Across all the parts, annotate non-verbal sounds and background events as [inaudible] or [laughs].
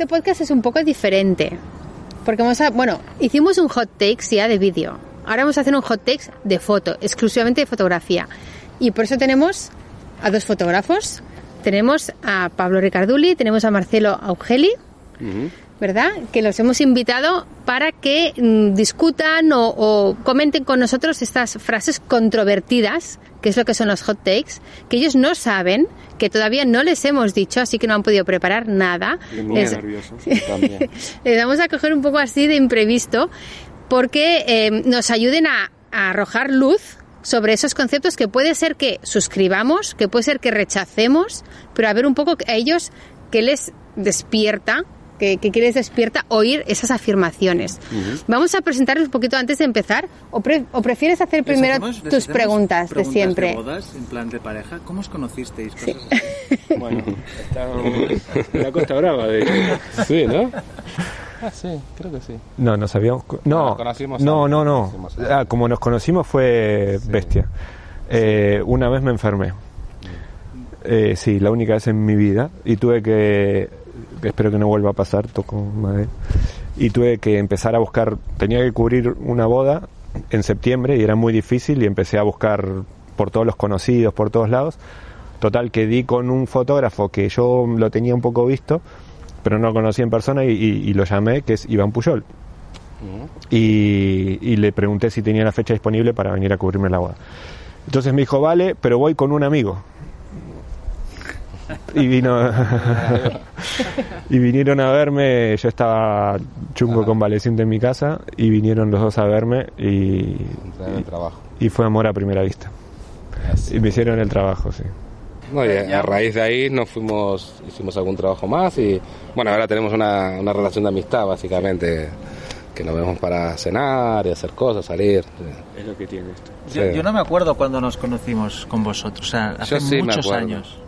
Este podcast es un poco diferente. Porque vamos a, bueno, hicimos un hot takes ya de vídeo. Ahora vamos a hacer un hot takes de foto, exclusivamente de fotografía. Y por eso tenemos a dos fotógrafos. Tenemos a Pablo Ricarduli, tenemos a Marcelo Augeli, ¿verdad? Que los hemos invitado para que mm, discutan o, o comenten con nosotros estas frases controvertidas, que es lo que son los hot takes, que ellos no saben, que todavía no les hemos dicho, así que no han podido preparar nada. Muy Les- [laughs] les vamos a coger un poco así de imprevisto porque eh, nos ayuden a, a arrojar luz sobre esos conceptos que puede ser que suscribamos, que puede ser que rechacemos, pero a ver un poco a ellos qué les despierta, que, les despierta oír esas afirmaciones. Vamos a presentarles un poquito antes de empezar, o, pre- o prefieres hacer primero hacemos- tus preguntas, de siempre. bodas, en plan de pareja. ¿Cómo os conocisteis? Bueno, estábamos en la Costa Brava, de hecho. Sí, ¿no? Ah, sí, creo que sí. No, nos habíamos... No, Nos conocimos no, no, no. nos conocimos antes. Ah, como nos conocimos fue bestia. Eh, una vez me enfermé. Eh, sí, la única vez en mi vida. Y tuve que... espero que no vuelva a pasar, toco madera. Y tuve que empezar a buscar... Tenía que cubrir una boda en septiembre y era muy difícil y empecé a buscar por todos los conocidos, por todos lados. Total, que di con un fotógrafo que yo lo tenía un poco visto, pero no lo conocía en persona y, y- y lo llamé, que es Iván Puyol. Y, y le pregunté si tenía la fecha disponible para venir a cubrirme la boda. Entonces me dijo, vale, pero voy con un amigo. Y vino y vinieron a verme, yo estaba chungo convaleciente en mi casa y vinieron los dos a verme y, trabajo. y fue amor a primera vista. Así. Y me hicieron el trabajo, sí. No, y a, a raíz de ahí nos fuimos, hicimos algún trabajo más y bueno, ahora tenemos una, una relación de amistad básicamente, que nos vemos para cenar y hacer cosas, salir. Es lo que tiene esto. Yo, Sí. yo no me acuerdo cuando nos conocimos con vosotros. O sea, hace Yo sí me muchos años.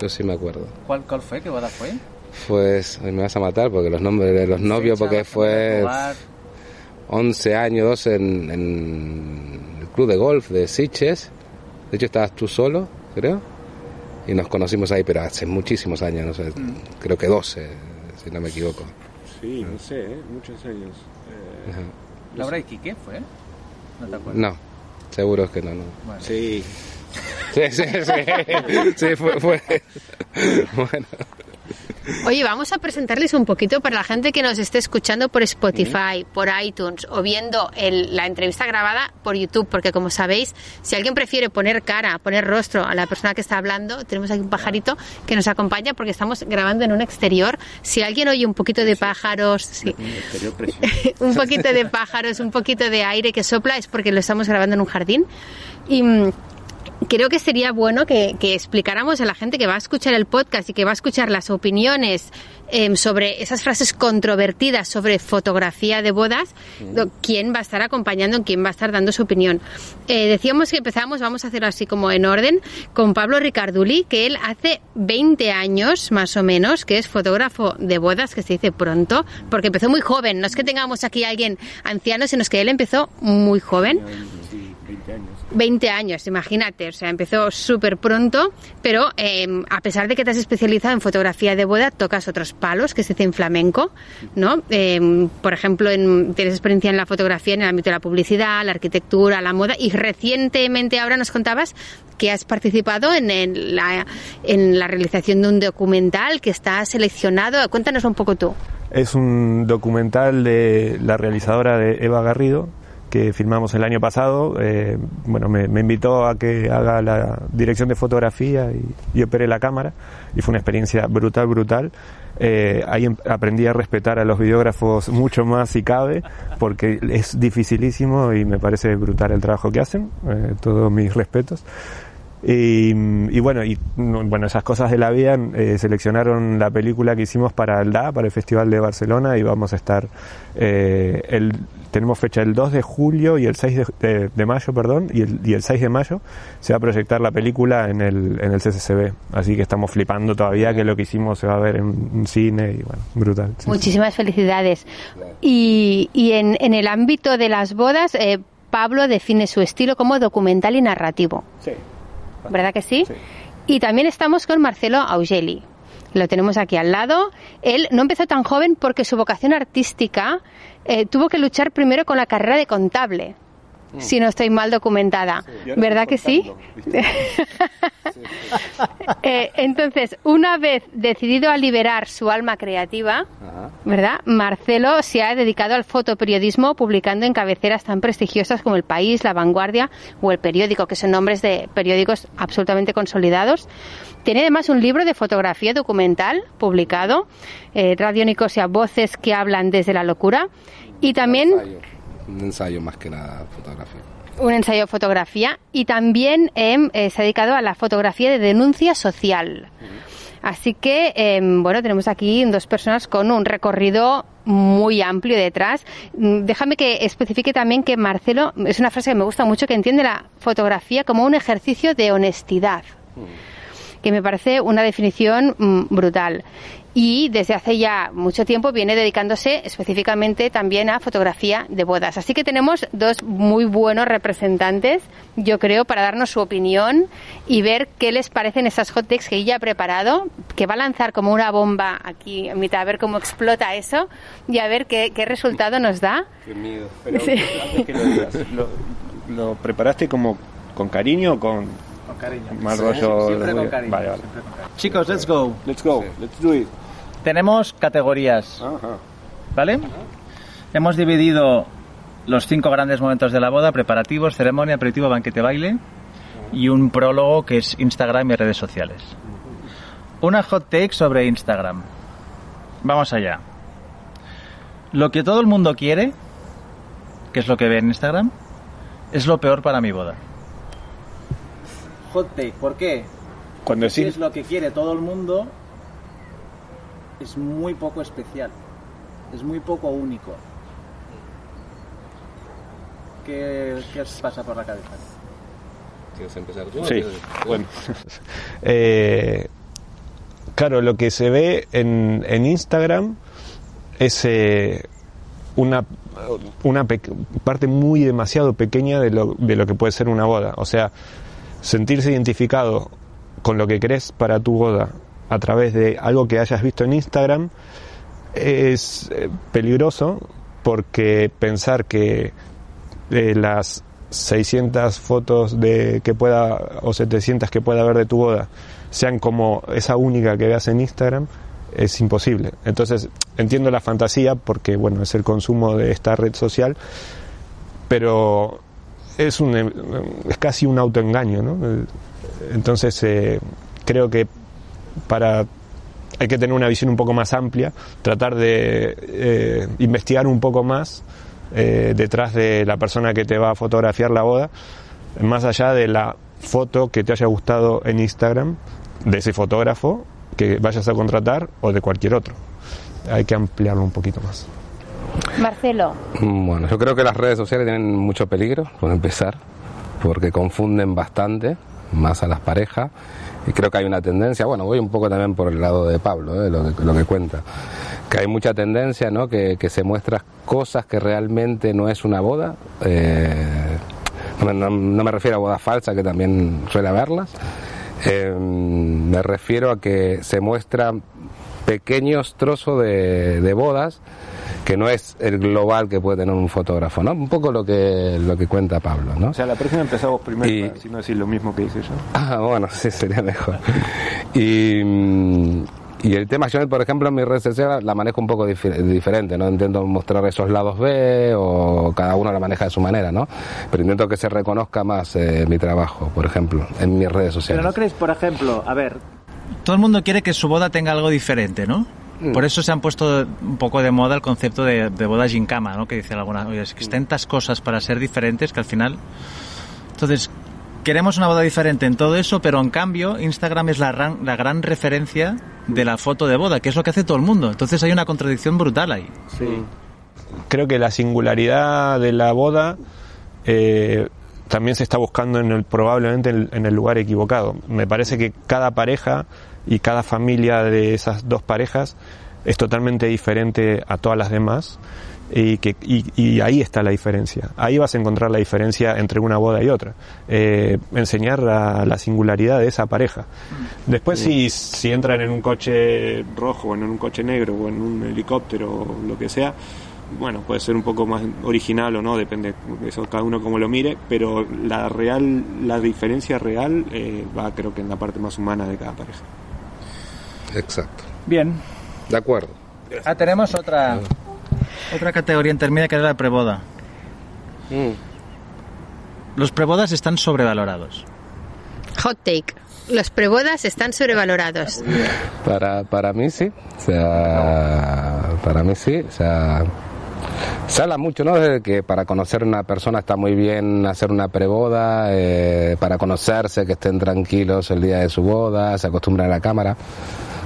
Yo sí me acuerdo. ¿Cuál, ¿Cuál fue? ¿Qué boda fue? Pues me vas a matar porque los nombres de los novios, Fecha, porque fue lugar. 11 años, 12 en, en el club de golf de Siches. De hecho, estabas tú solo, creo. Y nos conocimos ahí, pero hace muchísimos años, no sé, Mm. creo que 12, si no me equivoco. Sí, no sé, ¿eh? muchos años. Eh. ¿Laura y Quique fue? ¿No te acuerdas? No, seguro que no, no. Bueno. sí, Sí, sí, sí. Sí, fue. fue. Bueno, Oye, vamos a presentarles un poquito para la gente que nos esté escuchando por Spotify, por iTunes o viendo el- la entrevista grabada por YouTube, porque como sabéis, si alguien prefiere poner cara, poner rostro a la persona que está hablando, tenemos aquí un pajarito que nos acompaña porque estamos grabando en un exterior. Si alguien oye un poquito de pájaros, sí, [laughs] un poquito de pájaros, un poquito de aire que sopla, es porque lo estamos grabando en un jardín. Y creo que sería bueno que, que explicáramos a la gente que va a escuchar el podcast y que va a escuchar las opiniones em, sobre esas frases controvertidas sobre fotografía de bodas, quién va a estar acompañando, quién va a estar dando su opinión. Eh, decíamos que empezamos, vamos a hacerlo así como en orden, con Pablo Ricarduli, que él hace 20 años más o menos, que es fotógrafo de bodas, que se dice pronto, porque empezó muy joven. No es que tengamos aquí a alguien anciano, sino es que él empezó muy joven. Sí, 20 años. 20 años, imagínate, o sea, empezó súper pronto, pero eh, a pesar de que te has especializado en fotografía de boda, tocas otros palos que se dice en flamenco, ¿no? Eh, por ejemplo, en- tienes experiencia en la fotografía en el ámbito de la publicidad, la arquitectura, la moda, y recientemente ahora nos contabas que has participado en, la, en la realización de un documental que está seleccionado. Cuéntanos un poco tú. Es un documental de la realizadora de Eva Garrido que filmamos el año pasado. Eh, bueno, me, me invitó a que haga la dirección de fotografía y, y opere la cámara y fue una experiencia brutal, brutal. Eh, ahí em- aprendí a respetar a los videógrafos mucho más si cabe porque es dificilísimo y me parece brutal el trabajo que hacen. Eh, todos mis respetos. Y, y bueno, y mm, bueno, esas cosas de la vida eh, seleccionaron la película que hicimos para el DA, para el Festival de Barcelona, y vamos a estar eh, el tenemos fecha el 2 de julio y el 6 de, de- de mayo, perdón, y el, y el 6 de mayo se va a proyectar la película en el, en el CCCB. Así que estamos flipando todavía que lo que hicimos se va a ver en cine y bueno, brutal. sí, sí. Muchísimas felicidades. Y, y en, en el ámbito de las bodas, eh, Pablo define su estilo como documental y narrativo. Sí. ¿Verdad que sí? Sí. Y también estamos con Marcelo Augeli. Lo tenemos aquí al lado. Él no empezó tan joven porque su vocación artística eh, tuvo que luchar primero con la carrera de contable. Si no estoy mal documentada. Y ¿Verdad que [laughs] sí? Eh, entonces, una vez decidido a liberar su alma creativa, Ajá. ¿verdad? Marcelo se ha dedicado al fotoperiodismo publicando en cabeceras tan prestigiosas como El País, La Vanguardia o El Periódico, que son nombres de periódicos absolutamente consolidados. Tiene además un libro de fotografía documental publicado, eh, Radio Nicosia, Voces que hablan desde la locura, y también. Un ensayo más que nada, fotografía. un ensayo de fotografía y también em, eh, se ha dedicado a la fotografía de denuncia social. Así que, em, bueno, tenemos aquí dos personas con un recorrido muy amplio detrás. Mm, Déjame que especifique también que Marcelo, es una frase que me gusta mucho, que entiende la fotografía como un ejercicio de honestidad que me parece una definición mm, brutal. Y desde hace ya mucho tiempo viene dedicándose específicamente también a fotografía de bodas. Así que tenemos dos muy buenos representantes, yo creo, para darnos su opinión y ver qué les parecen esas hot takes que ella ha preparado, que va a lanzar como una bomba aquí en mitad, a ver cómo explota eso y a ver qué, qué resultado nos da. Qué miedo. Pero Sí. antes que lo digas, ¿lo, lo preparaste como con cariño o con Con cariño. mal rollo? Siempre con cariño. Vale, vale. siempre con cariño. Chicos, let's go. Let's go, let's do it. Tenemos categorías, Ajá. ¿vale? Hemos dividido los cinco grandes momentos de la boda, preparativos, ceremonia, aperitivo, banquete, baile y un prólogo que es Instagram y redes sociales. Una hot take sobre Instagram. Vamos allá. Lo que todo el mundo quiere, que es lo que ve en Instagram, es lo peor para mi boda. Hot take, ¿por qué? Cuando Si decís es lo que quiere todo el mundo, es muy poco especial, es muy poco único. ¿Qué, qué os pasa por la cabeza? ¿Quieres empezar tú? Sí, bueno. [laughs] Eh, claro, lo que se ve en, en Instagram es eh, una, una pe- parte muy demasiado pequeña de lo, de lo que puede ser una boda. O sea, sentirse identificado con lo que crees para tu boda a través de algo que hayas visto en Instagram es eh, peligroso porque pensar que de las 600 fotos de que pueda o 700 que pueda haber de tu boda sean como esa única que veas en Instagram es imposible. Entonces, entiendo la fantasía porque bueno, es el consumo de esta red social, pero es un es casi un autoengaño, ¿no? Entonces, eh, creo que para hay que tener una visión un poco más amplia, tratar de eh, investigar un poco más eh, detrás de la persona que te va a fotografiar la boda, más allá de la foto que te haya gustado en Instagram, de ese fotógrafo que vayas a contratar o de cualquier otro. Hay que ampliarlo un poquito más. Marcelo, Bueno, yo creo que las redes sociales tienen mucho peligro, por empezar, porque confunden bastante, más a las parejas, y creo que hay una tendencia, bueno, voy un poco también por el lado de Pablo, ¿eh? lo, que, lo que cuenta, que hay mucha tendencia, ¿no?, que, se muestra cosas que realmente no es una boda, eh, no, me- refiero a bodas falsas, que también suele haberlas, eh, me refiero a que se muestran pequeños trozos de bodas que no es el global que puede tener un fotógrafo, ¿no? Un poco lo que lo que cuenta Pablo, ¿no? O sea, la próxima empezamos primero, Y- así no decir lo mismo que hice yo. Ah, bueno, sí, sería mejor. Y, mm, y el tema, yo por ejemplo en mi red social la manejo un poco difer- diferente, ¿no? Intento mostrar esos lados B o cada uno la maneja de su manera, ¿no? Pero intento que se reconozca más eh, mi trabajo, por ejemplo, en mis redes sociales. Pero no creéis, por ejemplo, a ver... Todo el mundo quiere que su boda tenga algo diferente, ¿no? Por eso se han puesto un poco de moda el concepto de, de boda gincama, ¿no? Que dicen algunas, oye, es que tantas cosas para ser diferentes que al final... Entonces, queremos una boda diferente en todo eso, pero en cambio Instagram es la, ran- la gran referencia de la foto de boda, que es lo que hace todo el mundo. Entonces hay una contradicción brutal ahí. creo que la singularidad de la boda eh, también se está buscando en el, probablemente en, en el lugar equivocado. Me parece que cada pareja y cada familia de esas dos parejas es totalmente diferente a todas las demás y, que, y, y ahí está la diferencia. Ahí vas a encontrar la diferencia entre una boda y otra. Eh, enseñar la, la singularidad de esa pareja. Después si, si entran en un coche rojo o en un coche negro o en un helicóptero o lo que sea, bueno, puede ser un poco más original o no, depende, eso cada uno como lo mire, pero la real, la diferencia real eh, va creo que en la parte más humana de cada pareja. Exacto. Bien. De acuerdo. Ah, tenemos otra otra categoría intermedia que es la preboda. Los prebodas están sobrevalorados. Hot take. Los prebodas están sobrevalorados. Para, para mí sí, o sea, para mí sí, o sea, se habla mucho, ¿no? De que para conocer a una persona está muy bien hacer una preboda, eh, para conocerse, que estén tranquilos el día de su boda, se acostumbran a la cámara.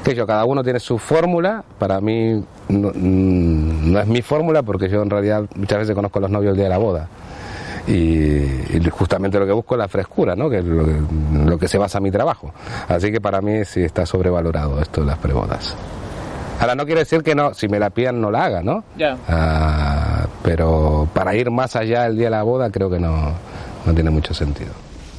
Que yo, cada uno tiene su fórmula, para mí no, mm, no es mi fórmula porque yo en realidad muchas veces conozco a los novios el día de la boda. Y, y justamente lo que busco es la frescura, ¿no? que es lo que, lo que se basa mi trabajo. Así que para mí sí está sobrevalorado esto de las prebodas. Ahora no quiere decir que no, si me la pidan no la haga, ¿no? Ya. Ah, pero para ir más allá el día de la boda creo que no, no tiene mucho sentido.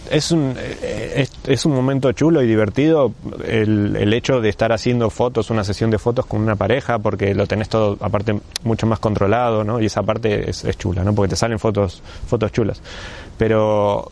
Es un, eh, es, es un momento chulo y divertido el, el hecho de estar haciendo fotos, una sesión de fotos con una pareja, porque lo tenés todo, aparte, mucho más controlado, ¿no? Y esa parte es, es chula, ¿no? Porque te salen fotos, fotos chulas. Pero,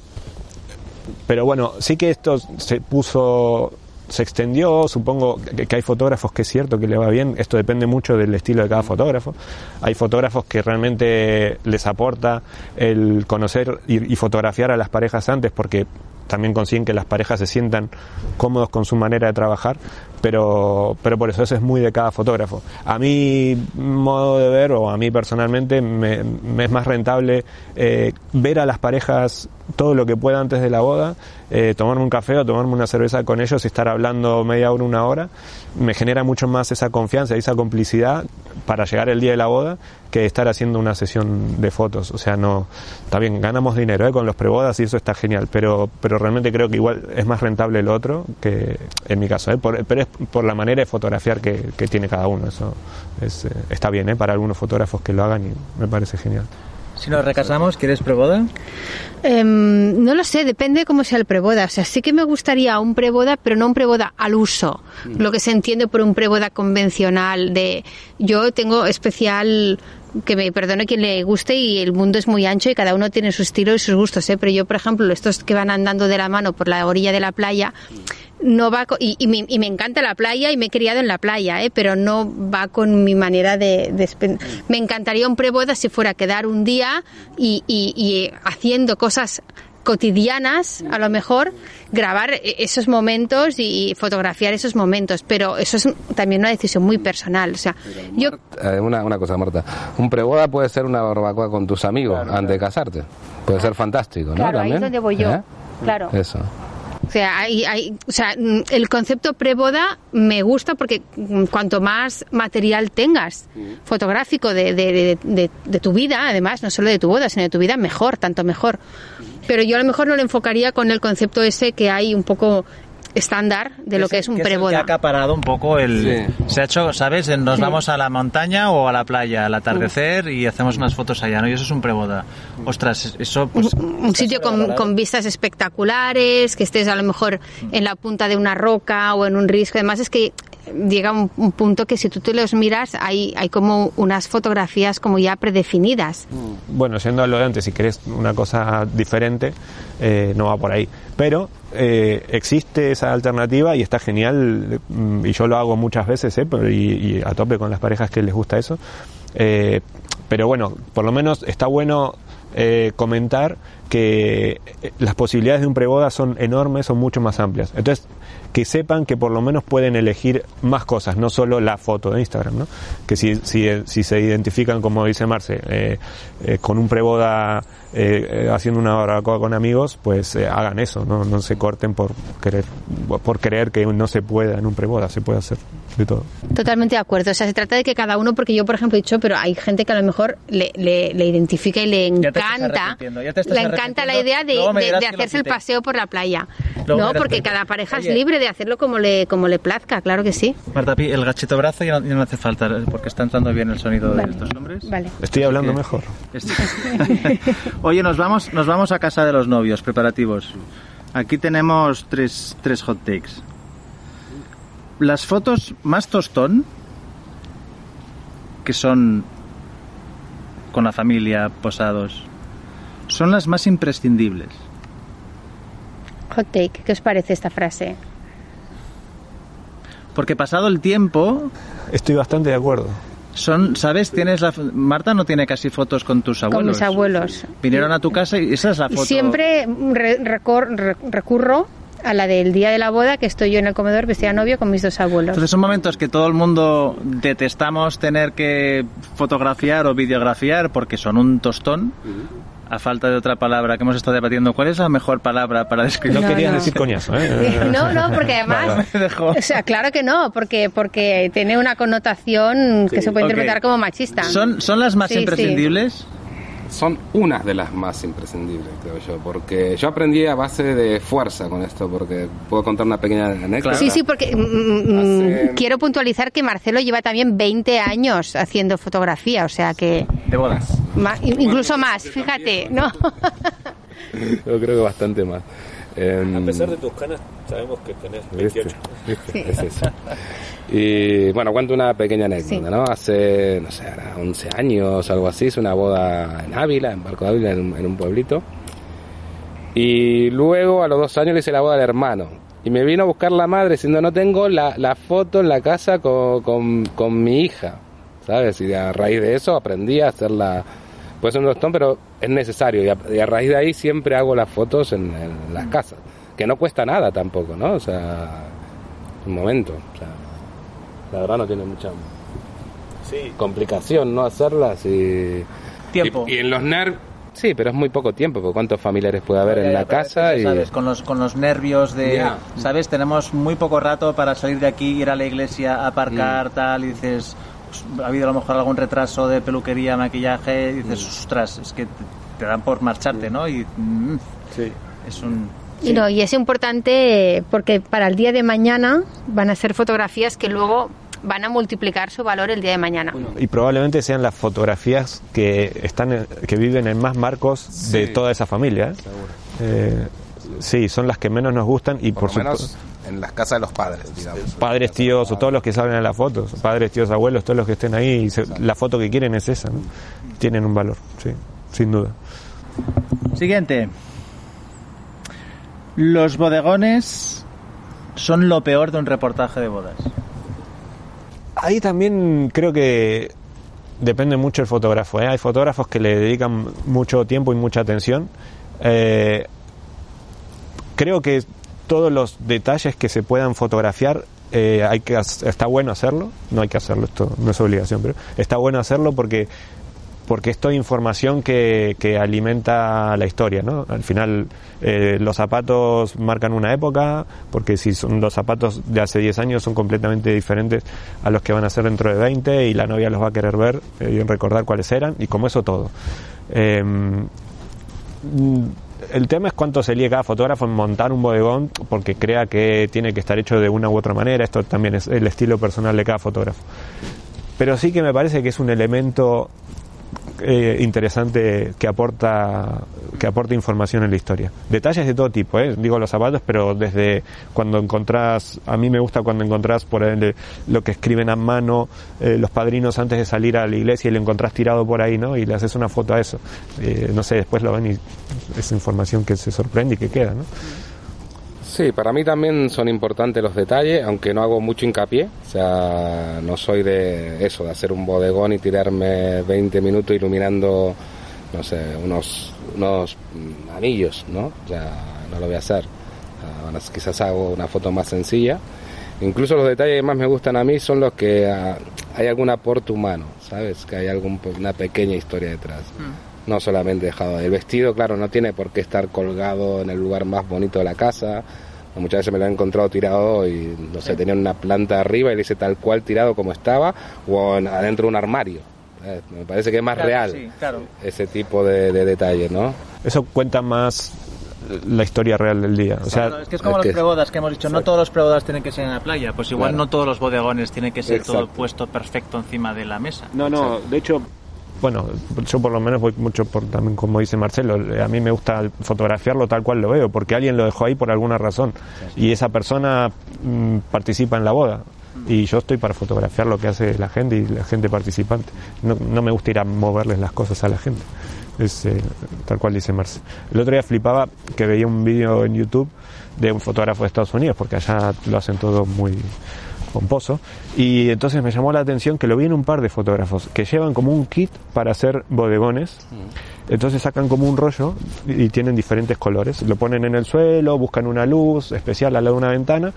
pero bueno, sí que esto se puso, se extendió, supongo que, hay fotógrafos que es cierto que le va bien, esto depende mucho del estilo de cada fotógrafo. Hay fotógrafos que realmente les aporta el conocer y, y fotografiar a las parejas antes porque también consiguen que las parejas se sientan cómodos con su manera de trabajar, pero, pero por eso eso es muy de cada fotógrafo. A mi modo de ver, o a mí personalmente, me, me es más rentable eh, ver a las parejas todo lo que pueda antes de la boda, eh, tomarme un café o tomarme una cerveza con ellos y estar hablando media hora, una hora, me genera mucho más esa confianza y esa complicidad para llegar el día de la boda que estar haciendo una sesión de fotos. O sea, no, está bien, ganamos dinero ¿eh? con los prebodas y eso está genial, pero, pero realmente creo que igual es más rentable el otro que en mi caso, ¿eh? por, pero es por la manera de fotografiar que, que tiene cada uno. Eso es, eh, está bien ¿eh? para algunos fotógrafos que lo hagan y me parece genial. Si nos recasamos, ¿quieres preboda? Em, no lo sé, depende cómo sea el preboda. O sea, sí que me gustaría un preboda, pero no un preboda al uso. Lo que se entiende por un preboda convencional de yo tengo especial que me perdone quien le guste y el mundo es muy ancho y cada uno tiene su estilo y sus gustos, ¿eh? Pero yo, por ejemplo, estos que van andando de la mano por la orilla de la playa, no va co- y, y me, y me encanta la playa y me he criado en la playa, ¿eh? pero no va con mi manera de, de Me encantaría un preboda si fuera a quedar un día y, y- y haciendo cosas cotidianas, a lo mejor, grabar e- esos momentos y fotografiar esos momentos, pero eso es también una decisión muy personal. O sea, yo Eh, una, una cosa, Marta. Un preboda puede ser una barbacoa con tus amigos antes de casarte. Puede ser fantástico, ¿no? Claro, ahí es donde voy yo. ¿Eh? Claro. Eso. O sea, hay, hay- o sea, mm, el concepto preboda me gusta porque mm, cuanto más material tengas fotográfico de, de- de- de- de tu vida, además, no solo de tu boda, sino de tu vida, mejor, tanto mejor. Pero yo a lo mejor no lo enfocaría con el concepto ese que hay un poco estándar de lo que es un preboda. ha acaparado un poco el... Sí. Se ha hecho, ¿sabes? Nos Sí. vamos a la montaña o a la playa al atardecer y hacemos unas fotos allá, ¿no? Y eso es un preboda. Ostras, eso pues... un sitio con, con vistas espectaculares, que estés a lo mejor en la punta de una roca o en un risco. Además es que llega un, un punto que si tú te los miras hay, hay como unas fotografías como ya predefinidas. Bueno, yendo a lo de antes, si querés una cosa diferente, eh, no va por ahí. Pero eh, existe esa alternativa y está genial, mm, y yo lo hago muchas veces, eh, y, y a tope con las parejas que les gusta eso. Eh, pero bueno, por lo menos está bueno comentar que las posibilidades de un preboda son enormes, son mucho más amplias. Entonces, que sepan que por lo menos pueden elegir más cosas, no solo la foto de Instagram, ¿no? Que si, si, si se identifican, como dice Marce, eh, eh, con un preboda eh, eh, haciendo una barbacoa con amigos, pues eh, hagan eso, ¿no? no se corten por querer, por creer que no se pueda en un preboda, se puede hacer de todo. Totalmente de acuerdo. O sea, se trata de que cada uno, porque yo, por ejemplo, he dicho, pero hay gente que a lo mejor le, le, le identifica y le encanta, le encanta la idea de, de- hacerse el paseo por la playa. Luego no, porque que- cada pareja Oye. es libre de hacerlo como le, como le plazca, claro que sí. Marta Pi, el gachito brazo ya no, ya no hace falta, porque está entrando bien el sonido de estos nombres. Vale. Estoy hablando que- mejor. Este- [laughs] Oye, nos vamos, nos vamos a casa de los novios, preparativos. Aquí tenemos tres, tres hot takes. Las fotos más tostón, que son con la familia, posados, son las más imprescindibles. Hot take, ¿qué os parece esta frase? Porque pasado el tiempo, Estoy bastante de acuerdo. son, ¿sabes? Tienes la, f- Marta no tiene casi fotos con tus abuelos. Con mis abuelos. Vinieron a tu casa y esa es la Y foto. siempre re- recor- re- recurro a la del día de la boda, que estoy yo en el comedor vestida de novio con mis dos abuelos. Entonces son momentos que todo el mundo detestamos tener que fotografiar o videografiar porque son un tostón. A falta de otra palabra que hemos estado debatiendo, ¿cuál es la mejor palabra para describir? No, no. decir coñazo, ¿eh? [laughs] No, no, porque además, [laughs] o sea, claro que no, porque porque tiene una connotación que se puede interpretar como machista. ¿Son, ¿Son las más Sí, sí. Son unas de las más imprescindibles, creo yo, porque yo aprendí a base de fuerza con esto, porque puedo contar una pequeña anécdota. Sí, sí, porque mm, mm, Hace- quiero puntualizar que Marcelo lleva también 20 años haciendo fotografía, o sea que De bodas. ma- incluso más, fíjate, ¿no? Yo creo que bastante más. A pesar de tus canas, sabemos que tenés ¿Viste? 28. ¿Viste? Es eso. Y bueno, cuento una pequeña anécdota, Sí. ¿no? Hace, no sé, era 11 años, algo así, hice una boda en Ávila, en Barco de Ávila, en, un- en un pueblito. Y luego, a los dos años, le hice la boda al hermano. Y me vino a buscar la madre diciendo, no tengo la, la foto en la casa con, con, con mi hija, ¿sabes? Y a raíz de eso aprendí a hacer la... Puede ser un tostón, pero es necesario. Y a, y a raíz de ahí siempre hago las fotos en, en las casas. Que no cuesta nada tampoco, ¿no? O sea, un momento. O sea, la verdad no tiene mucha complicación, ¿no? Hacerlas y... Tiempo. Y, y en los NER, sí, pero es muy poco tiempo, porque ¿cuántos familiares puede haber Ya, en la casa? Y... ¿sabes? Con, los, con los nervios de... ¿Sabes? Tenemos muy poco rato para salir de aquí, ir a la iglesia, aparcar, tal, y dices... pues, ha habido a lo mejor algún retraso de peluquería, maquillaje, y dices, ostras, es que te, te dan por marcharte, ¿no? Y mm, es un... Y no, y es importante eh, porque para el día de mañana van a ser fotografías que luego van a multiplicar su valor el día de mañana. Y probablemente sean las fotografías que están en- que viven en más marcos de toda esa familia. ¿eh? Eh, sí, son las que menos nos gustan y por, por supuesto en las casas de los padres, digamos. padres, tíos o todos los que salen en las fotos, padres, tíos, abuelos, todos los que estén ahí, y se- la foto que quieren es esa, ¿no? tienen un valor, sí, sin duda. Siguiente. Los bodegones son lo peor de un reportaje de bodas. Ahí también creo que depende mucho el fotógrafo. ¿eh? Hay fotógrafos que le dedican mucho tiempo y mucha atención. Eh, creo que todos los detalles que se puedan fotografiar eh, hay que está bueno hacerlo. No hay que hacerlo, esto no es obligación, pero está bueno hacerlo porque porque esto es información que, que alimenta la historia, ¿no? Al final eh, los zapatos marcan una época, porque si son los zapatos de hace 10 años son completamente diferentes a los que van a ser dentro de 20 y la novia los va a querer ver eh, y recordar cuáles eran y como eso todo. El tema es cuánto se lía cada fotógrafo en montar un bodegón porque crea que tiene que estar hecho de una u otra manera. Esto también es el estilo personal de cada fotógrafo. Pero sí que me parece que es un elemento eh, interesante que aporta que aporta información en la historia. Detalles de todo tipo, ¿eh? digo los zapatos, pero desde cuando encontrás, a mí me gusta cuando encontrás por ejemplo, lo que escriben a mano eh, los padrinos antes de salir a la iglesia y lo encontrás tirado por ahí, ¿no? Y le haces una foto a eso. Eh, no sé, después lo ven y es información que se sorprende y que queda, ¿no? Sí, para mí también son importantes los detalles, aunque no hago mucho hincapié. O sea, no soy de eso, de hacer un bodegón y tirarme 20 minutos iluminando, no sé, unos, unos anillos, ¿no? Sea, no lo voy a hacer. Bueno, quizás hago una foto más sencilla. Incluso los detalles que más me gustan a mí son los que ah, hay algún aporte humano, ¿sabes? Que hay algún, una pequeña historia detrás. Mm. No solamente dejado. El vestido, claro, no tiene por qué estar colgado en el lugar más bonito de la casa. Muchas veces me lo he encontrado tirado y, no sé, tenía una planta arriba y le hice tal cual tirado como estaba o en- adentro de un armario. ¿sabes? Me parece que es más Claro, real sí, claro. ese tipo de, de detalles, ¿no? Eso cuenta más la historia real del día. O sea, Claro, es que es como es los que- prebodas que hemos dicho, no todos los prebodas tienen que ser en la playa, pues igual Claro. no todos los bodegones tienen que ser todo puesto perfecto encima de la mesa. No, no, de hecho, bueno, yo por lo menos voy mucho por también como dice Marcelo, a mí me gusta fotografiarlo tal cual lo veo, porque alguien lo dejó ahí por alguna razón y esa persona mm, participa en la boda y yo estoy para fotografiar lo que hace la gente y la gente participante. No, no me gusta ir a moverles las cosas a la gente. Es eh, tal cual dice Marce. El otro día flipaba que veía un vídeo en YouTube de un fotógrafo de Estados Unidos, porque allá lo hacen todo muy pomposo. Y entonces me llamó la atención que lo vi en un par de fotógrafos que llevan como un kit para hacer bodegones. Entonces sacan como un rollo y tienen diferentes colores. Lo ponen en el suelo, buscan una luz especial al lado de una ventana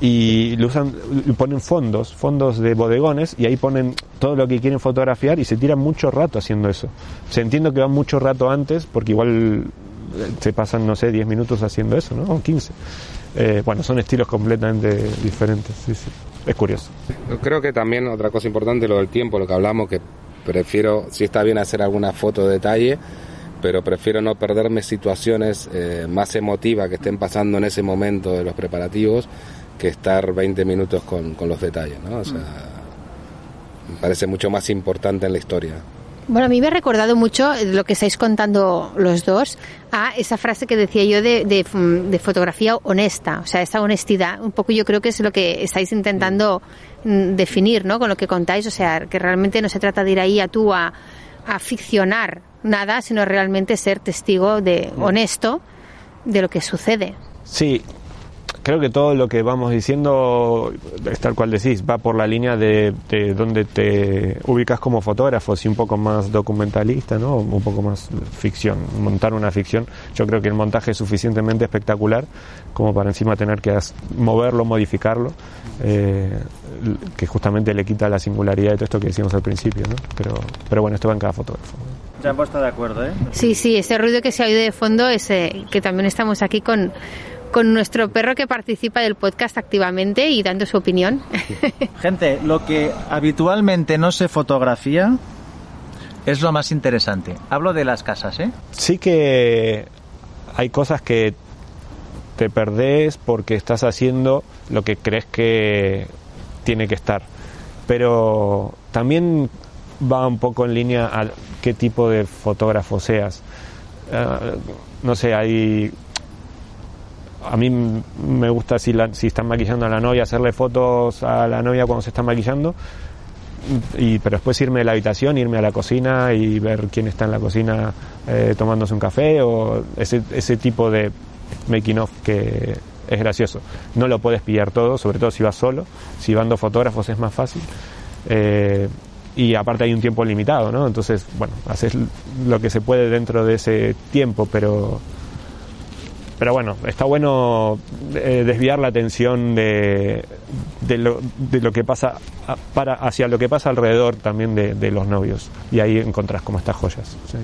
y lo usan, ponen fondos, fondos de bodegones y ahí ponen todo lo que quieren fotografiar y se tiran mucho rato haciendo eso. Se entiendo que van mucho rato antes porque igual eh, se pasan, no sé, 10 minutos haciendo eso, ¿no? O 15. Eh, bueno, son estilos completamente diferentes, sí, sí. Es curioso. Yo creo que también otra cosa importante, lo del tiempo, lo que hablamos, que prefiero, si está bien hacer alguna foto de detalle, pero prefiero no perderme situaciones eh, más emotivas que estén pasando en ese momento de los preparativos que estar 20 minutos con, con los detalles, ¿no? O sea, me parece mucho más importante en la historia. Bueno, a mí me ha recordado mucho eh, lo que estáis contando los dos a esa frase que decía yo de, de, mm, de fotografía honesta, o sea, esa honestidad, un poco yo creo que es lo que estáis intentando mm, definir, ¿no? Con lo que contáis, o sea, que realmente no se trata de ir ahí a tú a, a ficcionar nada, sino realmente ser testigo de honesto de lo que sucede. Sí, creo que todo lo que vamos diciendo es tal cual decís, va por la línea de, de donde te ubicas como fotógrafo, si un poco más documentalista, ¿no? Un poco más ficción, montar una ficción. Yo creo que el montaje es suficientemente espectacular como para encima tener que as- moverlo, modificarlo, eh, que justamente le quita la singularidad de todo esto que decíamos al principio, ¿no? Pero, pero bueno, esto va en cada fotógrafo. Se han puesto de acuerdo, ¿eh? Sí, sí, ese ruido que se oído de fondo es eh, que también estamos aquí con, con nuestro perro que participa del podcast activamente y dando su opinión. [laughs] Gente, lo que habitualmente no se fotografía es lo más interesante. Hablo de las casas, ¿eh? sí que hay cosas que te perdés porque estás haciendo lo que crees que tiene que estar. Pero también va un poco en línea a qué tipo de fotógrafo seas. Ah, no sé, hay... A mí me gusta si, la- si están maquillando a la novia, hacerle fotos a la novia cuando se está maquillando, y pero después irme a la habitación, irme a la cocina y ver quién está en la cocina eh, tomándose un café o ese, ese tipo de making of que es gracioso. No lo puedes pillar todo, sobre todo si vas solo. Si van dos fotógrafos es más fácil. Eh, y aparte hay un tiempo limitado, ¿no? Entonces, bueno, haces lo que se puede dentro de ese tiempo, pero pero bueno, está bueno eh, desviar la atención de, de, lo, de lo que pasa para hacia lo que pasa alrededor también de, de los novios y ahí encontrás como estas joyas. ¿sí?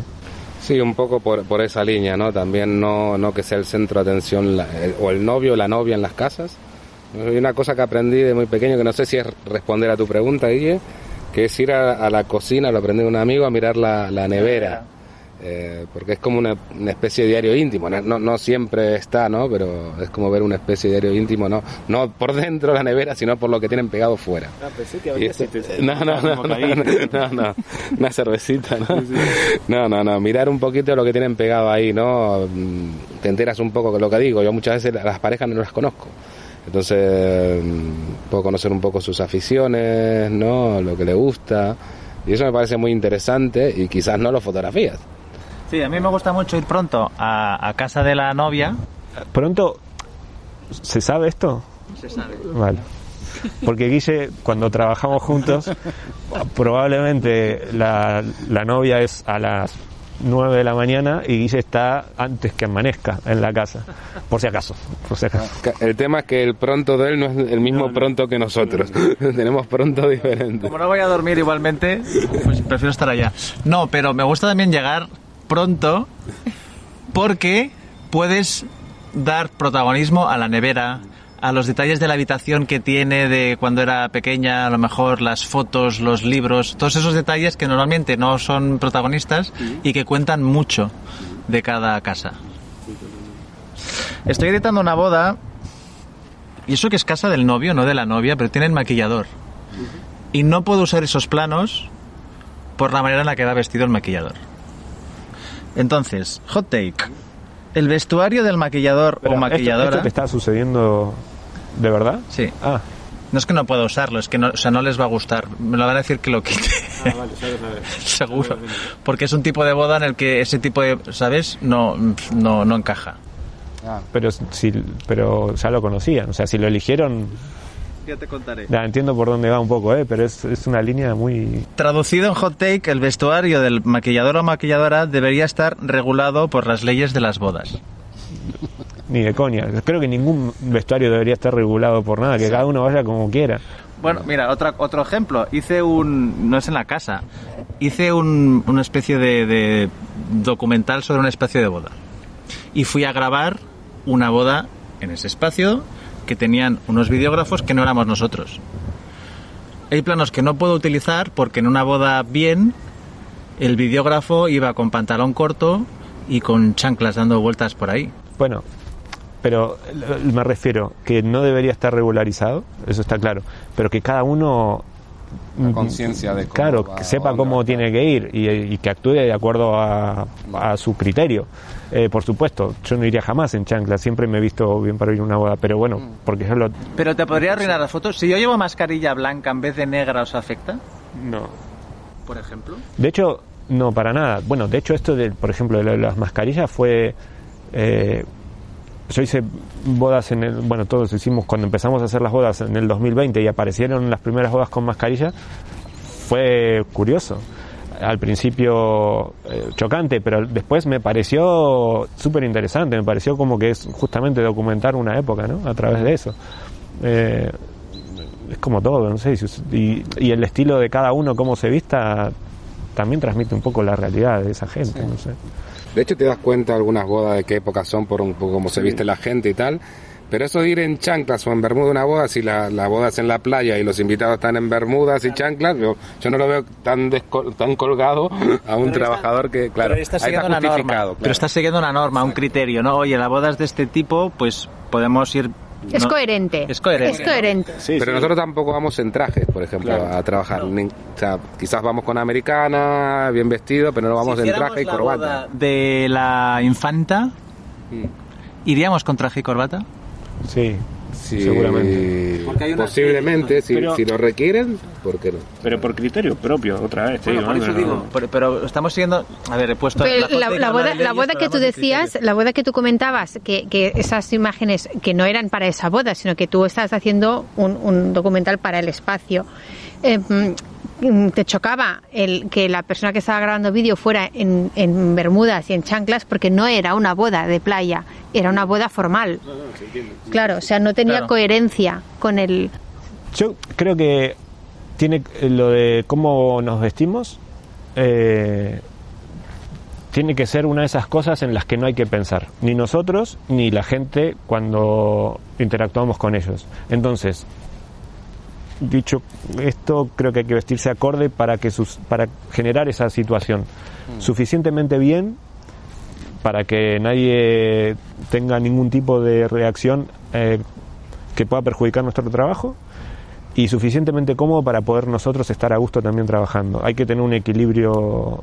Sí, un poco por, por esa línea, ¿no? También no, no que sea el centro de atención la- o el novio o la novia en las casas. Hay una cosa que aprendí de muy pequeño, que no sé si es responder a tu pregunta, Guille, que es ir a, a la cocina, lo aprendí de un amigo, a mirar la, la nevera. Eh, porque es como una, una especie de diario íntimo, no, no, no siempre está, ¿no? Pero es como ver una especie de diario íntimo, ¿no? No por dentro de la nevera, sino por lo que tienen pegado fuera. Y esto- no, no, no, no, no, no, una cervecita, ¿no? No, no, no, mirar un poquito lo que tienen pegado ahí, ¿no? Te enteras un poco de lo que digo, yo muchas veces las parejas no las conozco. Entonces, mm, puedo conocer un poco sus aficiones, ¿no? Lo que le gusta. Y eso me parece muy interesante y quizás no lo fotografías. Sí, a mí me gusta mucho ir pronto a, a casa de la novia. Pronto, ¿se sabe esto? Se sabe. Vale. Porque Guille, cuando trabajamos juntos, probablemente la, la novia es a las 9 de la mañana y Guille está antes que amanezca en la casa, por si acaso, por si acaso. El tema es que el pronto de él no es el mismo pronto que nosotros. [laughs] Tenemos pronto diferente. Como no voy a dormir igualmente, pues prefiero estar allá. No, pero me gusta también llegar pronto porque puedes dar protagonismo a la nevera, a los detalles de la habitación que tiene de cuando era pequeña, a lo mejor las fotos, los libros, todos esos detalles que normalmente no son protagonistas y que cuentan mucho de cada casa. Estoy editando una boda y eso que es casa del novio, no de la novia, pero tienen maquillador. Y no puedo usar esos planos por la manera en la que va vestido el maquillador. Entonces, hot take. El vestuario del maquillador Pero, o ¿esto- maquilladora. ¿Esto te está sucediendo de verdad? Sí. Ah, No es que no pueda usarlo, es que no, o sea, no les va a gustar. Me lo van a decir que lo quite. Ah, vale, sabes, sabes. [laughs] Seguro. Porque es un tipo de boda en el que ese tipo de, ¿sabes? No, no, no encaja. pero, si, pero ya lo conocían, o sea, si lo eligieron, Ya te contaré. ya entiendo por dónde va un poco, ¿eh? pero es, es una línea muy... Traducido en hot take, el vestuario del maquillador o maquilladora debería estar regulado por las leyes de las bodas. ni de coña. Creo que ningún vestuario debería estar regulado por nada, que cada uno vaya como quiera. Bueno, mira, otra, otro ejemplo. Hice un. No es en la casa. Hice un, una especie de, de documental sobre un espacio de boda. Y fui a grabar una boda en ese espacio que tenían unos videógrafos que no éramos nosotros. Hay planos que no puedo utilizar porque en una boda bien el videógrafo iba con pantalón corto y con chanclas dando vueltas por ahí. Bueno, pero me refiero que no debería estar regularizado, eso está claro, pero que cada uno La conciencia de cómo claro, va que sepa cómo tiene que ir y, y que actúe de acuerdo a, a su criterio. Eh, por supuesto, yo no iría jamás en chancla, siempre me he visto bien para ir a una boda, pero bueno, porque yo lo... Pero te podría arruinar las fotos. Si yo llevo mascarilla blanca en vez de negra, ¿os afecta? No. Por ejemplo. De hecho, no, para nada. Bueno, de hecho esto, de, por ejemplo, de lo de las mascarillas fue... eh, yo hice bodas en el... Bueno, todos hicimos cuando empezamos a hacer las bodas en el 2020 y aparecieron las primeras bodas con mascarilla. Fue curioso. Al principio eh, chocante, pero después me pareció súper interesante. Me pareció como que es justamente documentar una época, ¿no? A través de eso. Eh, es como todo, no sé. Y, y el estilo de cada uno, cómo se vista, también transmite un poco la realidad de esa gente, no sé. De hecho, te das cuenta algunas bodas de qué época son por un poco cómo se viste la gente y tal. Pero eso de ir en chanclas o en bermuda a una boda, si la, la boda es en la playa y los invitados están en bermudas y chanclas, yo, yo no lo veo tan descol- tan colgado a un trabajador que, claro, pero está ahí siguiendo una justificado, norma. claro. Pero está siguiendo una norma, un criterio, ¿no? Oye, la boda es de este tipo, pues podemos ir. Es coherente. Es coherente. Es coherente. Sí, Pero sí. nosotros tampoco vamos en trajes, por ejemplo, Claro. a trabajar. Ni- O sea, quizás vamos con americana, bien vestido, pero no vamos Si en traje y la corbata. boda De la infanta, ¿iríamos con traje y corbata? Sí, Sí, seguramente. Porque hay una posiblemente, serie, si, Pero- si lo requieren, ¿por qué no? Pero por criterio propio, otra vez. Bueno, digo, por ¿no? eso Pero digo, no- pero, pero estamos siguiendo. A ver, he puesto. Pero la, boda, la que tú decías, la boda que tú comentabas, que, que esas imágenes que no eran para esa boda, sino que tú estás haciendo un, un documental para el espacio, eh, mm, te chocaba el que la persona que estaba grabando vídeo fuera en, en bermudas y en chanclas porque no era una boda de playa, era una boda formal. Claro, o sea, no tenía Claro. coherencia con el... Yo creo que tiene eh, lo de cómo nos vestimos, eh, tiene que ser una de esas cosas en las que no hay que pensar, ni nosotros ni la gente cuando interactuamos con ellos. Entonces, dicho esto, creo que hay que vestirse acorde para que sus, para generar esa situación suficientemente bien para que nadie tenga ningún tipo de reacción eh, que pueda perjudicar nuestro trabajo y suficientemente cómodo para poder nosotros estar a gusto también trabajando. Hay que tener un equilibrio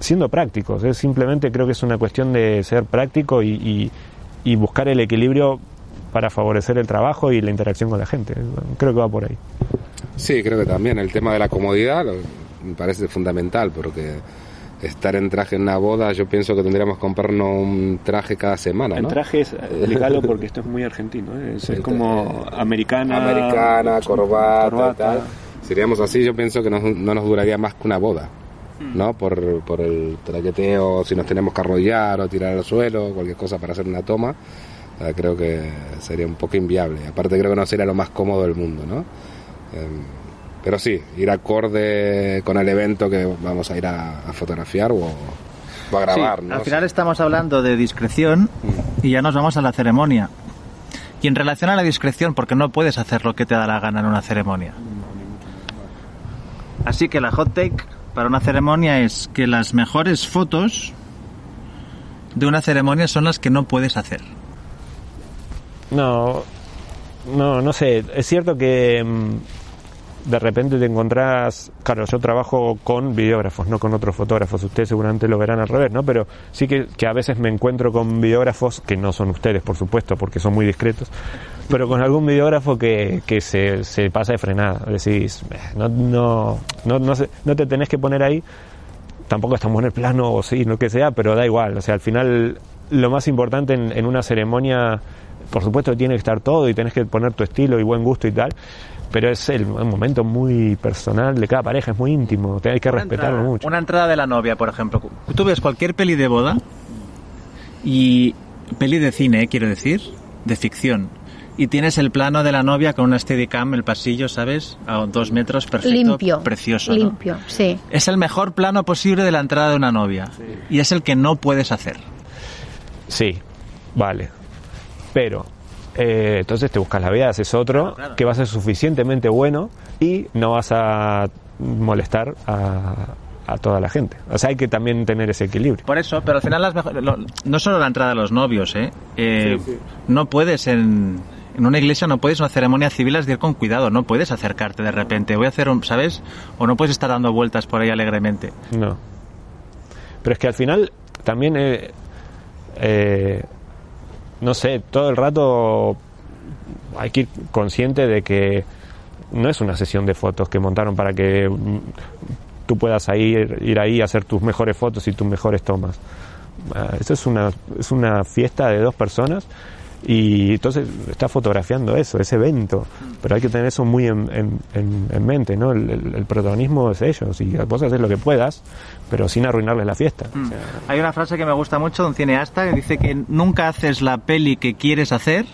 siendo prácticos, ¿eh? simplemente creo que es una cuestión de ser práctico y, y- y buscar el equilibrio para favorecer el trabajo y la interacción con la gente. Creo que va por ahí. Sí, creo que también el tema de la comodidad me parece fundamental porque estar en traje en una boda, yo pienso que tendríamos que comprarnos un traje cada semana, En ¿no? trajes, explícalo porque esto es muy argentino. ¿eh? Es, Sí, es como americana. Americana, corbata, corbata. tal. Seríamos así, yo pienso que no, no nos duraría más que una boda. ¿no? Por, por el traqueteo, si nos tenemos que arrodillar o tirar al suelo, cualquier cosa para hacer una toma, creo que sería un poco inviable. Aparte creo que no sería lo más cómodo del mundo, ¿no? Em, pero sí, ir acorde con el evento que vamos a ir a, a fotografiar o, o a grabar, Sí, ¿no? Al final estamos hablando de discreción y ya nos vamos a la ceremonia. Y en relación a la discreción, porque no puedes hacer lo que te da la gana en una ceremonia. Así que la hot take para una ceremonia es que las mejores fotos de una ceremonia son las que no puedes hacer. No, no, no sé. Es cierto que mm, de repente te encontrás. Claro, yo trabajo con videógrafos, no con otros fotógrafos. Ustedes seguramente lo verán al revés, ¿no? Pero sí que, a veces me encuentro con videógrafos que no son ustedes, por supuesto, porque son muy discretos. Pero con algún videógrafo que, que se, se pasa de frenada. Decís, "Eh, no, no, no, no, sé, no te tenés que poner ahí tampoco estamos en el plano o sí, lo que sea, pero da igual. O sea, al final lo más importante en, en una ceremonia, por supuesto, tiene que estar todo y tenés que poner tu estilo y buen gusto y tal, pero es el, un momento muy personal de cada pareja, es muy íntimo, te- hay que respetarlo entrada, mucho. Una entrada de la novia, por ejemplo. Tú ves cualquier peli de boda y peli de cine, eh, quiero decir, de ficción. Y tienes el plano de la novia con una Steadicam, el pasillo, ¿sabes? A dos metros, perfecto, limpio. precioso. ¿no? Limpio, sí. Es el mejor plano posible de la entrada de una novia. Y es el que no puedes hacer. Sí, vale. Pero, eh, entonces te buscas la vida, haces otro Claro, claro. que va a ser suficientemente bueno y no vas a molestar a, a toda la gente. O sea, hay que también tener ese equilibrio. Por eso, pero al final las mejo- lo- no solo la entrada de los novios, ¿eh? Eh, No puedes en, en una iglesia, no puedes una ceremonia civil has de ir con cuidado, no puedes acercarte de repente, voy a hacer un, ¿sabes? O no puedes estar dando vueltas por ahí alegremente. No. Pero es que al final también, eh, eh, no sé, todo el rato hay que ir consciente de que no es una sesión de fotos que montaron para que mm, tú puedas ir, ir ahí a hacer tus mejores fotos y tus mejores tomas. Esto es una, es una fiesta de dos personas y entonces está fotografiando eso, ese evento. Pero hay que tener eso muy en, en- en- en mente, ¿no? El, el- el protagonismo es ellos y vos haces lo que puedas, pero sin arruinarles la fiesta. O sea, Hay una frase que me gusta mucho de un cineasta que dice que nunca haces la peli que quieres hacer,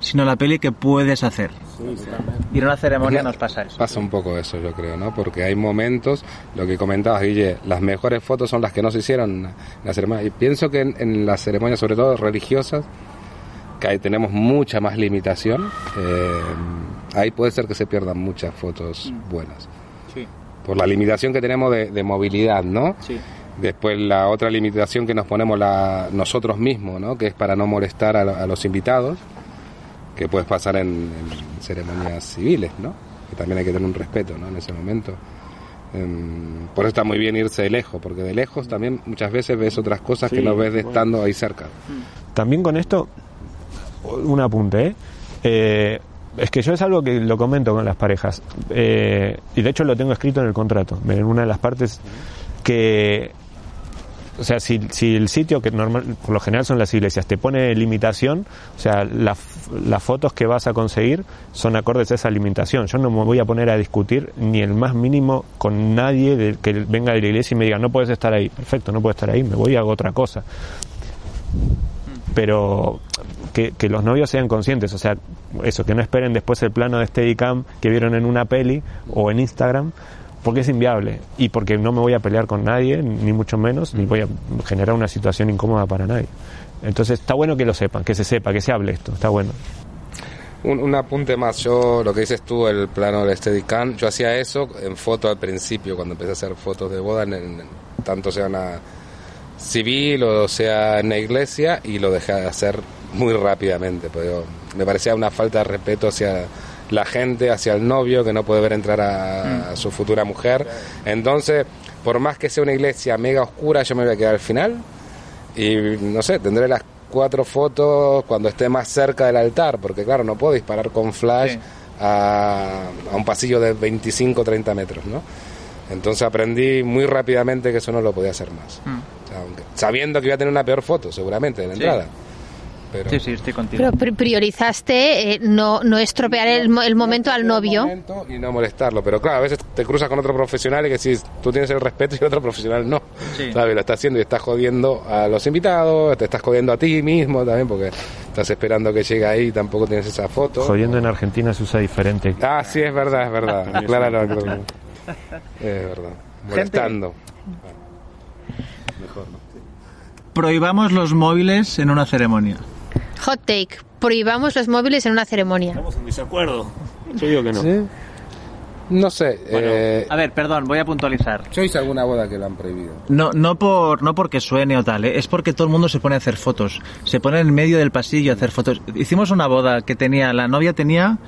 sino la peli que puedes hacer. Y en una ceremonia nos pasa eso. Pasa un poco eso, yo creo, ¿no? Porque hay momentos, lo que comentabas, Guille, las mejores fotos son las que no se hicieron en la ceremonia. Y pienso que en, en las ceremonias, sobre todo religiosas, que ahí tenemos mucha más limitación, eh, ahí puede ser que se pierdan muchas fotos buenas. Sí, Por la limitación que tenemos de, de movilidad, ¿no? sí. Después la otra limitación que nos ponemos la, nosotros mismos, ¿no? Que es para no molestar a, a los invitados, que puede pasar en, en ceremonias civiles, ¿no? Que también hay que tener un respeto, ¿no? En ese momento. Em, por eso está muy bien irse de lejos, porque de lejos también muchas veces ves otras cosas que Sí, no ves de bueno. estando ahí cerca. También con esto, un apunte, ¿eh? Eh, es que yo es algo que lo comento con las parejas. Eh, y de hecho lo tengo escrito en el contrato, en una de las partes que... O sea, si, si el sitio, que normal, por lo general son las iglesias, te pone limitación, o sea, la f- las fotos que vas a conseguir son acordes a esa limitación. Yo no me voy a poner a discutir ni el más mínimo con nadie de- que venga de la iglesia y me diga, no puedes estar ahí. Perfecto, no puedo estar ahí, me voy hago otra cosa pero que, que los novios sean conscientes, o sea, eso, que no esperen después el plano de Steadicam que vieron en una peli o en Instagram, porque es inviable y porque no me voy a pelear con nadie, ni mucho menos, ni voy a generar una situación incómoda para nadie. Entonces está bueno que lo sepan, que se sepa, que se hable esto, está bueno. Un, un apunte más, yo lo que dices tú, el plano del Steadicam, yo hacía eso en foto al principio, cuando empecé a hacer fotos de boda, en, en- tanto sea una civil o sea en la iglesia, y lo dejé de hacer muy rápidamente, yo- me parecía una falta de respeto hacia la gente, hacia el novio, que no puede ver entrar a, a su futura mujer. Entonces, por más que sea una iglesia mega oscura, yo me voy a quedar al final, y no sé, tendré las cuatro fotos cuando esté más cerca del altar, porque claro, no puedo disparar con flash Sí. a, a un pasillo de 25 30 metros, ¿no? Entonces aprendí muy rápidamente que eso no lo podía hacer más. Mm. Aunque- sabiendo que iba a tener una peor foto, seguramente, de la Sí. entrada. pero... Sí, sí, estoy contigo. Pero pri- priorizaste eh, no, no estropear el, mo- el momento al novio. momento y no molestarlo. Pero claro, a veces te cruzas con otro profesional y que si tú tienes el respeto y otro profesional no. Sí. ¿Sabes? Lo está haciendo y estás jodiendo a los invitados, te estás jodiendo a ti mismo también porque estás esperando que llegue ahí y tampoco tienes esa foto. Jodiendo en Argentina se usa diferente. Ah, sí, es verdad, es verdad. Claro, no, Es verdad. Molestando. Mejor, ¿no? Prohibamos los móviles en una ceremonia. Hot take. Prohibamos los móviles en una ceremonia. Estamos en desacuerdo. Yo digo que no. ¿Sí? No sé. eh, A ver, perdón, voy a puntualizar. yo hice alguna boda que la han prohibido. No, no, por, no porque suene o tal, ¿eh? es porque todo el mundo se pone a hacer fotos. Se pone en medio del pasillo a hacer fotos. Hicimos una boda que tenía, la novia tenía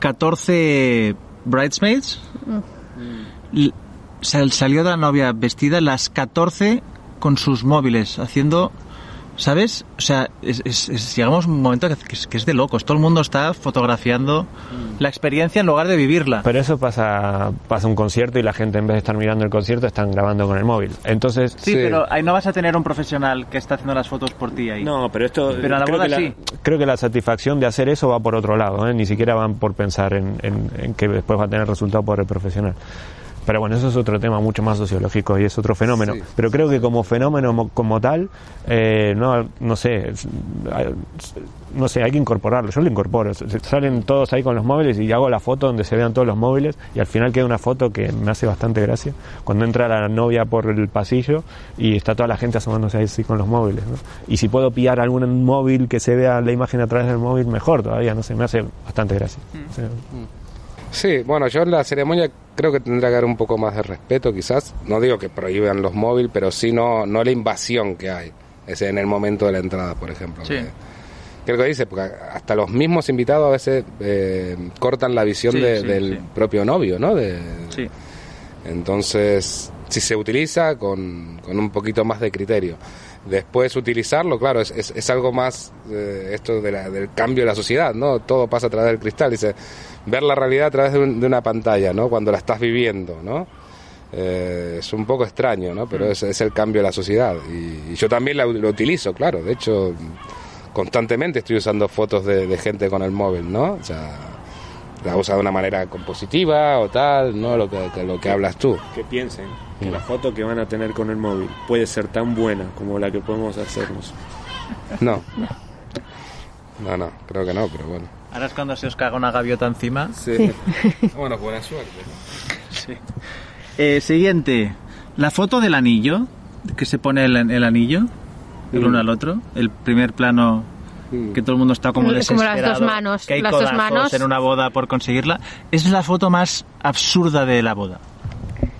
14 bridesmaids. Sal- salió la novia vestida las 14 con sus móviles, haciendo... ¿Sabes? O sea, es, es- es- llegamos a un momento que, que es, que es de locos. Todo el mundo está fotografiando la experiencia en lugar de vivirla. Pero eso pasa pasa un concierto y la gente en vez de estar mirando el concierto están grabando con el móvil. Entonces, Sí, Sí. pero ahí no vas a tener un profesional que está haciendo las fotos por ti ahí. No, pero esto. Pero a la creo boda que la- sí. creo que la satisfacción de hacer eso va por otro lado, ¿eh? ni siquiera van por pensar en, en- en que después va a tener resultado por el profesional. Pero bueno, eso es otro tema mucho más sociológico y es otro fenómeno. Sí. Pero creo que como fenómeno mo- como tal, eh, no, no sé, no sé, hay que incorporarlo. Yo lo incorporo. Salen todos ahí con los móviles y hago la foto donde se vean todos los móviles y al final queda una foto que me hace bastante gracia. Cuando entra la novia por el pasillo y está toda la gente asomándose ahí así con los móviles. ¿no? Y si puedo pillar algún móvil que se vea la imagen a través del móvil, mejor todavía. No sé, me hace bastante gracia. O sea, Sí, bueno, yo en la ceremonia creo que tendrá que haber un poco más de respeto, quizás. No digo que prohíban los móviles, pero sí no, no la invasión que hay. Ese en el momento de la entrada, por ejemplo. Sí. Que, que es dice, porque hasta los mismos invitados a veces eh, cortan la visión Sí, de- sí, del propio novio, ¿no? De, Sí. Entonces, si se utiliza con, con un poquito más de criterio. Después utilizarlo, claro, es, es, es algo más eh, esto de la- del cambio de la sociedad, ¿no? Todo pasa a través del cristal, dice, ver la realidad a través de, un- de una pantalla, ¿no? Cuando la estás viviendo, ¿no? Eh, es un poco extraño, ¿no? Pero es, es el cambio de la sociedad. Y, y yo también la- lo utilizo, claro. De hecho, constantemente estoy usando fotos de, de gente con el móvil, ¿no? O sea, la usa de una manera compositiva o tal, ¿no? Lo que, que- lo que hablas tú. Que piensen que la foto que van a tener con el móvil puede ser tan buena como la que podemos hacernos. No. No, no, creo que no, pero bueno. Ahora es cuando se os caga una gaviota encima. Sí. bueno, buena suerte. Sí. Eh, siguiente. La foto del anillo, que se pone el, el anillo, el uno al otro. El primer plano que todo el mundo está como Como las dos desesperado. manos, Que hay las dos manos. en una boda por conseguirla. Es la foto más absurda de la boda.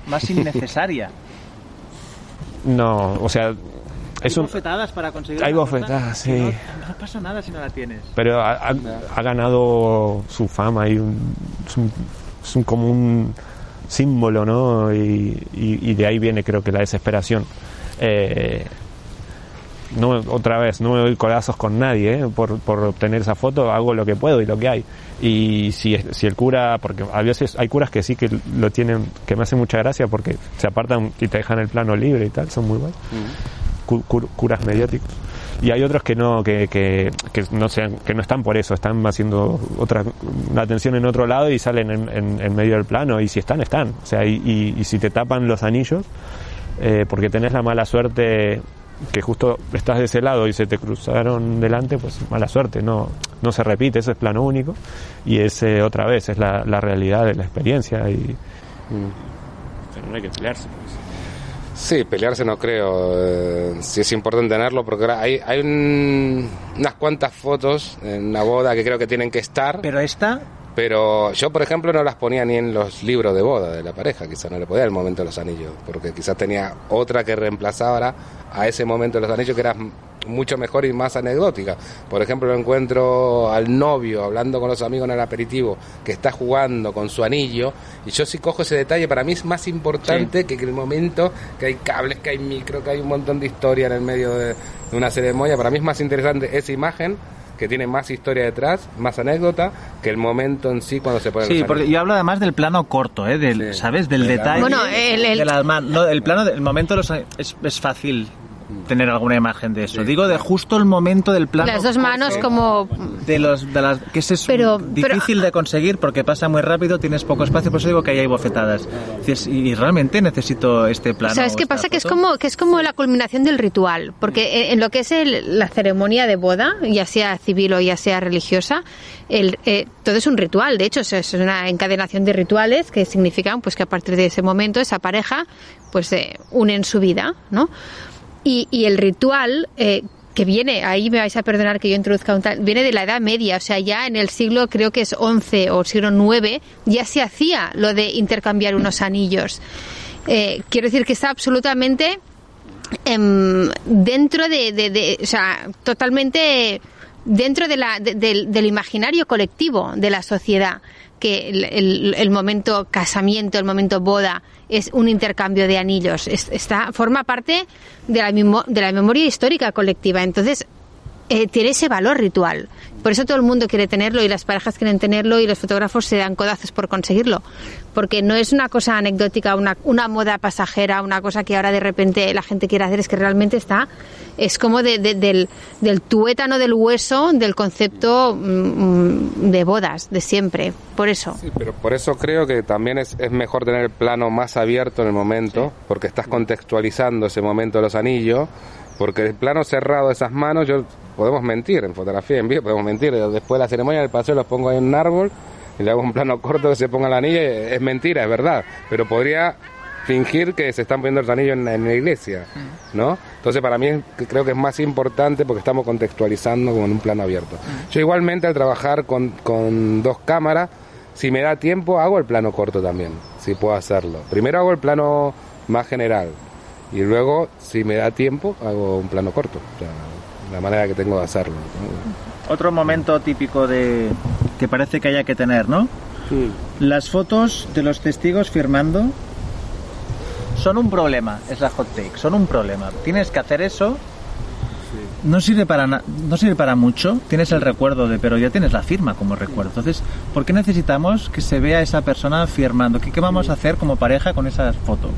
Más innecesaria. no, o sea, es hay un, bofetadas para conseguir Hay bofetadas, que sí. No, no pasa nada si no la tienes. pero ha, ha- ha ganado su fama y un- es, un, es un- como un símbolo, ¿no? Y, y- y de ahí viene creo que la desesperación. Eh, no, otra vez, no me doy corazos con nadie ¿eh? por, por obtener esa foto, hago lo que puedo y lo que hay. Y si, si el cura, porque a veces hay curas que sí que lo tienen, que me hace mucha gracia porque se apartan y te dejan el plano libre y tal, son muy buenos. Cu- cur- curas mediáticos. Y hay otros que no, que, que, que no sean, que no están por eso, están haciendo otra, una atención en otro lado y salen en, en- en medio del plano, y si están, están. O sea, y, y- y si te tapan los anillos, eh, porque tenés la mala suerte que justo estás de ese lado y se te cruzaron delante, pues mala suerte, no, no se repite, eso es plano único, y es eh, otra vez, es la, la realidad de la experiencia y Pero no hay que pelearse. Sí, pelearse no creo. eh, sí es importante tenerlo porque ahora hay, hay un- unas cuantas fotos en una boda que creo que tienen que estar. Pero esta, Pero yo, por ejemplo, no las ponía ni en los libros de boda de la pareja, quizás no le podía el momento de los anillos, porque quizás tenía otra que reemplazara a ese momento de los anillos que era mucho mejor y más anecdótica. Por ejemplo, encuentro al novio hablando con los amigos en el aperitivo, que está jugando con su anillo, y yo sí cojo ese detalle, para mí es más importante que que el momento que hay cables, que hay micro, que hay un montón de historia en el medio de, de una ceremonia, para mí es más interesante esa imagen que tiene más historia detrás, más anécdota, que el momento en sí cuando se pone Sí, porque yo hablo además del plano corto, ¿eh? Del, Sí. ¿sabes? Del De la- detalle. Bueno, el- el- de no, el plano del momento de los- es, es fácil tener alguna imagen de eso. Digo de justo el momento del plano. Las dos manos como... De los, de las, que ese es Pero- difícil de conseguir porque pasa muy rápido, tienes poco espacio, por eso digo que ahí hay bofetadas. Dices, y, y realmente necesito este plano. ¿Sabes qué pasa? Que es foto? como que es como la culminación del ritual, porque en, en lo que es el- la ceremonia de boda, ya sea civil o ya sea religiosa, el, eh, todo es un ritual. De hecho, es- es una encadenación de rituales que significan pues que a partir de ese momento esa pareja pues eh, unen su vida, ¿no? Y, y el ritual eh, que viene, ahí me vais a perdonar que yo introduzca un tal, viene de la Edad Media, o sea, ya en el siglo creo que es 11 o siglo 9 ya se hacía lo de intercambiar unos anillos. Eh, quiero decir que está absolutamente em, dentro de, de- de- o sea, totalmente dentro de la, de- del, del imaginario colectivo de la sociedad, que el, momento casamiento, el momento boda es un intercambio de anillos, Es- está forma parte de la, de la memoria histórica colectiva. Entonces, eh, tiene ese valor ritual. Por eso todo el mundo quiere tenerlo y las parejas quieren tenerlo y los fotógrafos se dan codazos por conseguirlo. Porque no es una cosa anecdótica, una, una moda pasajera, una cosa que ahora de repente la gente quiere hacer, es que realmente está, es como de- de- del, del tuétano del hueso del concepto mm, de bodas, de siempre. Por eso. Sí, pero por eso creo que también es, es mejor tener el plano más abierto en el momento, porque estás contextualizando ese momento de los anillos, porque el plano cerrado de esas manos, yo podemos mentir en fotografía, en vídeo podemos mentir, después de la ceremonia del paseo los pongo ahí en un árbol y le hago un plano corto que se ponga el anillo, es mentira, es verdad, pero podría fingir que se están poniendo los anillos en, en la iglesia, ¿no? Entonces para mí es- creo que es más importante porque estamos contextualizando como en un plano abierto. Yo igualmente al trabajar con, con dos cámaras, si me da tiempo hago el plano corto también, si puedo hacerlo. Primero hago el plano más general y luego si me da tiempo hago un plano corto, o sea, la manera que tengo de hacerlo. ¿no? Otro momento típico de que parece que haya que tener, ¿no? Las fotos de los testigos firmando son un problema, es la hot take, son un problema. Tienes que hacer eso. No sirve para na- no sirve para mucho, tienes el recuerdo de, pero ya tienes la firma como recuerdo. Entonces, ¿por qué necesitamos que se vea esa persona firmando? ¿Qué, qué vamos a hacer como pareja con esa foto?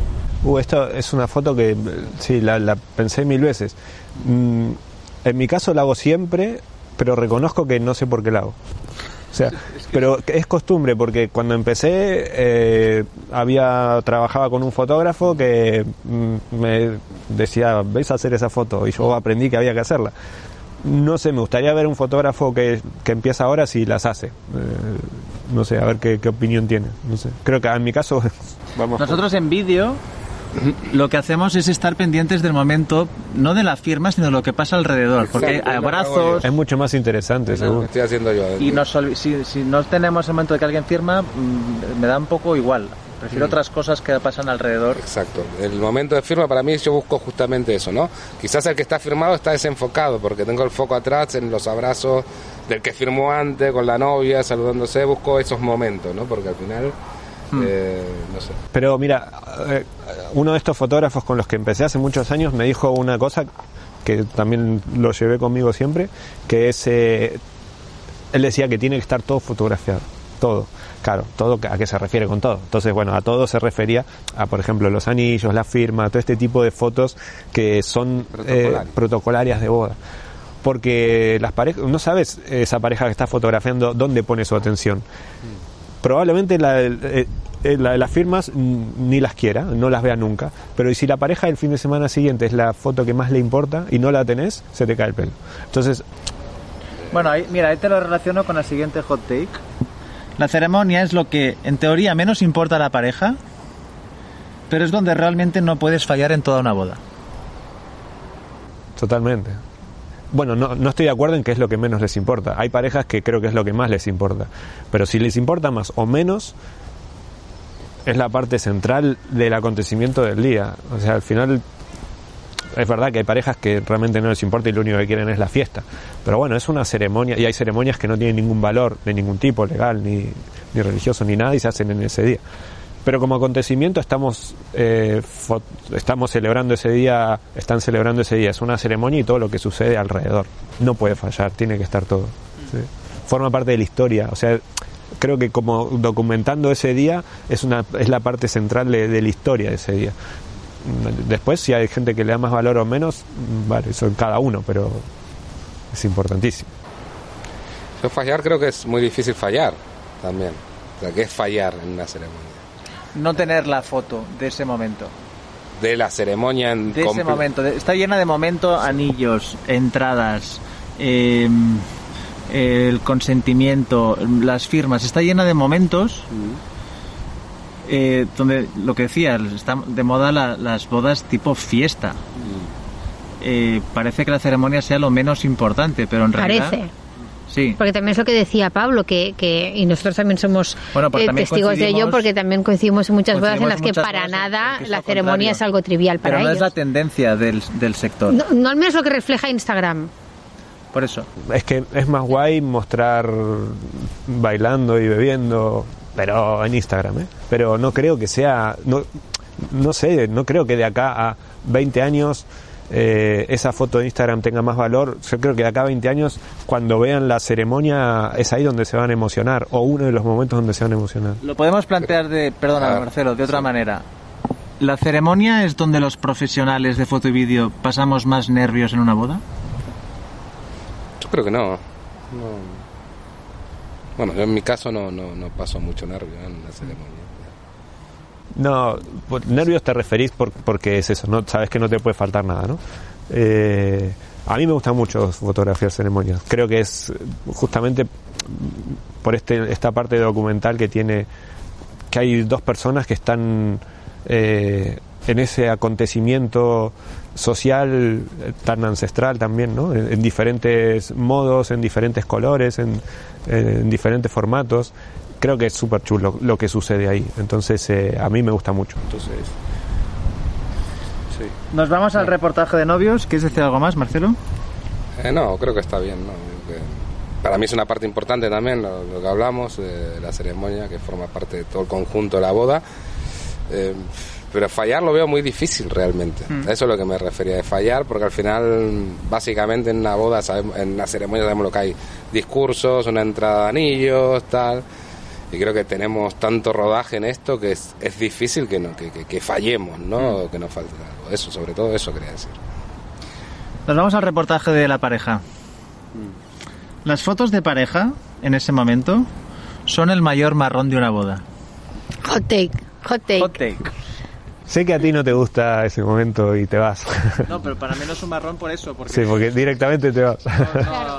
Uh, esto es una foto que sí, la, la pensé mil veces. Mm, en mi caso la hago siempre, pero reconozco que no sé por qué la hago. O sea, pero es costumbre porque cuando empecé eh, había trabajaba con un fotógrafo que mm, me decía, ¿ves a hacer esa foto? Y yo aprendí que había que hacerla. No sé, me gustaría ver un fotógrafo que, que empieza ahora si las hace. Eh, no sé, a ver qué, qué opinión tiene. No sé. Creo que en mi caso [laughs] vamos. Nosotros en vídeo lo que hacemos es estar pendientes del momento, no de la firma, sino de lo que pasa alrededor. Porque hay Exacto, es lo que hago abrazos Es mucho más interesante, Es lo seguro. que estoy haciendo yo. y nos olvi- si, si no tenemos el momento de que alguien firma, mm, me da un poco igual. Prefiero otras cosas que pasan alrededor. Exacto. El momento de firma para mí yo busco justamente eso, ¿no? Quizás el que está firmado está desenfocado porque tengo el foco atrás en los abrazos del que firmó antes con la novia, saludándose, busco esos momentos, ¿no? Porque al final, eh, no sé. Pero mira, eh, uno de estos fotógrafos con los que empecé hace muchos años me dijo una cosa que también lo llevé conmigo siempre, que es, eh, él decía que tiene que estar todo fotografiado, todo. Claro, todo a qué se refiere con todo. Entonces, bueno, a todo se refería a, por ejemplo, los anillos, la firma, todo este tipo de fotos que son eh, Protocolarias. protocolarias de boda. Porque las parejas, no sabes esa pareja que está fotografiando dónde pone su atención probablemente la, eh, eh, la de las firmas ni las quiera, no las vea nunca. Pero y si la pareja del fin de semana siguiente es la foto que más le importa y no la tenés, se te cae el pelo. Entonces, Bueno, ahí, mira, ahí te lo relaciono con la siguiente hot take. La ceremonia es lo que en teoría menos importa a la pareja, pero es donde realmente no puedes fallar en toda una boda. totalmente. Bueno, no, no estoy de acuerdo en que es lo que menos les importa. Hay parejas que creo que es lo que más les importa. Pero si les importa más o menos, es la parte central del acontecimiento del día. O sea, al final es verdad que hay parejas que realmente no les importa y lo único que quieren es la fiesta. Pero bueno, es una ceremonia y hay ceremonias que no tienen ningún valor de ningún tipo, legal, ni, ni religioso, ni nada y se hacen en ese día. Pero como acontecimiento estamos, eh, estamos celebrando ese día, están celebrando ese día. Es una ceremonia y todo lo que sucede alrededor. No puede fallar, tiene que estar todo. ¿sí? Forma parte de la historia. O sea, creo que como documentando ese día es, una, es la parte central de, de la historia de ese día. Después, si hay gente que le da más valor o menos, vale, eso en cada uno, pero es importantísimo. Yo fallar creo que es muy difícil fallar también. O sea, que es fallar en una ceremonia. No tener la foto de ese momento. De la ceremonia en De ese momento. está llena de momentos, anillos, entradas, eh, el consentimiento, las firmas. Está llena de momentos eh, donde, lo que decía, está de moda la- las bodas tipo fiesta. Eh, parece que la ceremonia sea lo menos importante, pero en realidad... Sí. Porque también es lo que decía Pablo, que, que y nosotros también somos Bueno, pues eh, también testigos de ello, porque también coincidimos en muchas bodas en las que para nada la ceremonia contrario. es algo trivial para Pero no es la tendencia del, del sector. No, no al menos lo que refleja Instagram. Por eso. Es que es más guay mostrar bailando y bebiendo, pero en Instagram, ¿eh? Pero no creo que sea, no, no sé, no creo que de acá a 20 años eh, esa foto de Instagram tenga más valor. Yo creo que de acá a 20 años, cuando vean la ceremonia, es ahí donde se van a emocionar, o uno de los momentos donde se van a emocionar. Lo podemos plantear de, perdona Ah, Marcelo, de otra manera. ¿La ceremonia es donde los profesionales de foto y vídeo pasamos más nervios en una boda? Yo creo que no. No. Bueno, yo en mi caso no, no, no paso mucho nervio en la ceremonia. No, por- nervios te referís por- porque es eso, no sabes que no te puede faltar nada, ¿no? Eh, a mí me gusta mucho fotografiar ceremonias. Creo que es justamente por este esta parte documental que tiene que hay dos personas que están eh, en ese acontecimiento social eh, tan ancestral también, ¿no? En, en diferentes modos, en diferentes colores, en diferentes formatos. Creo que es súper chulo lo que sucede ahí. Entonces, eh, a mí me gusta mucho. Entonces, sí. Nos vamos al reportaje de novios. ¿Quieres decir algo más, Marcelo? Eh, no, creo que está bien. ¿no? Para mí es una parte importante también lo, lo que hablamos de la ceremonia, que forma parte de todo el conjunto de la boda. Eh, pero fallar lo veo muy difícil realmente. A Eso es lo que me refería de fallar, porque al final, básicamente en una boda, sabemos- en una ceremonia sabemos lo que hay. Discursos, una entrada de anillos, tal. Y creo que tenemos tanto rodaje en esto que es, es difícil que, no, que, que- que fallemos, ¿no? O que nos falte algo. Eso, sobre todo eso quería decir. Nos vamos al reportaje de la pareja. Las fotos de pareja, en ese momento, son el mayor marrón de una boda. Hot take, hot take. Hot take. Sé que a ti no te gusta ese momento y te vas. No, pero para mí no es un marrón por eso, porque sí, porque directamente te vas.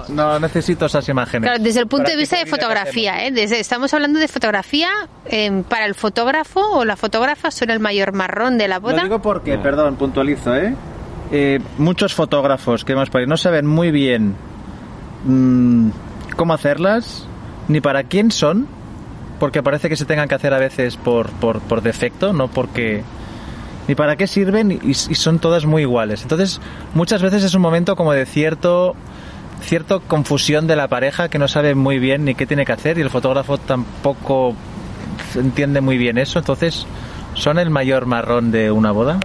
no, no necesito esas imágenes. Claro, desde el punto Para de vista de fotografía, ¿eh? Desde- estamos hablando de fotografía eh, para el fotógrafo o la fotógrafa son el mayor marrón de la Lo boda. digo porque, perdón, puntualizo, ¿eh? Eh, muchos fotógrafos que hemos por ahí no saben muy bien mm, cómo hacerlas, ni para quién son, porque parece que se tengan que hacer a veces por, por, por defecto, no porque... Ni para qué sirven y, son todas muy iguales. Entonces, muchas veces es un momento como de cierto cierto confusión de la pareja que no sabe muy bien ni qué tiene que hacer y el fotógrafo tampoco entiende muy bien eso. Entonces, ¿son el mayor marrón de una boda?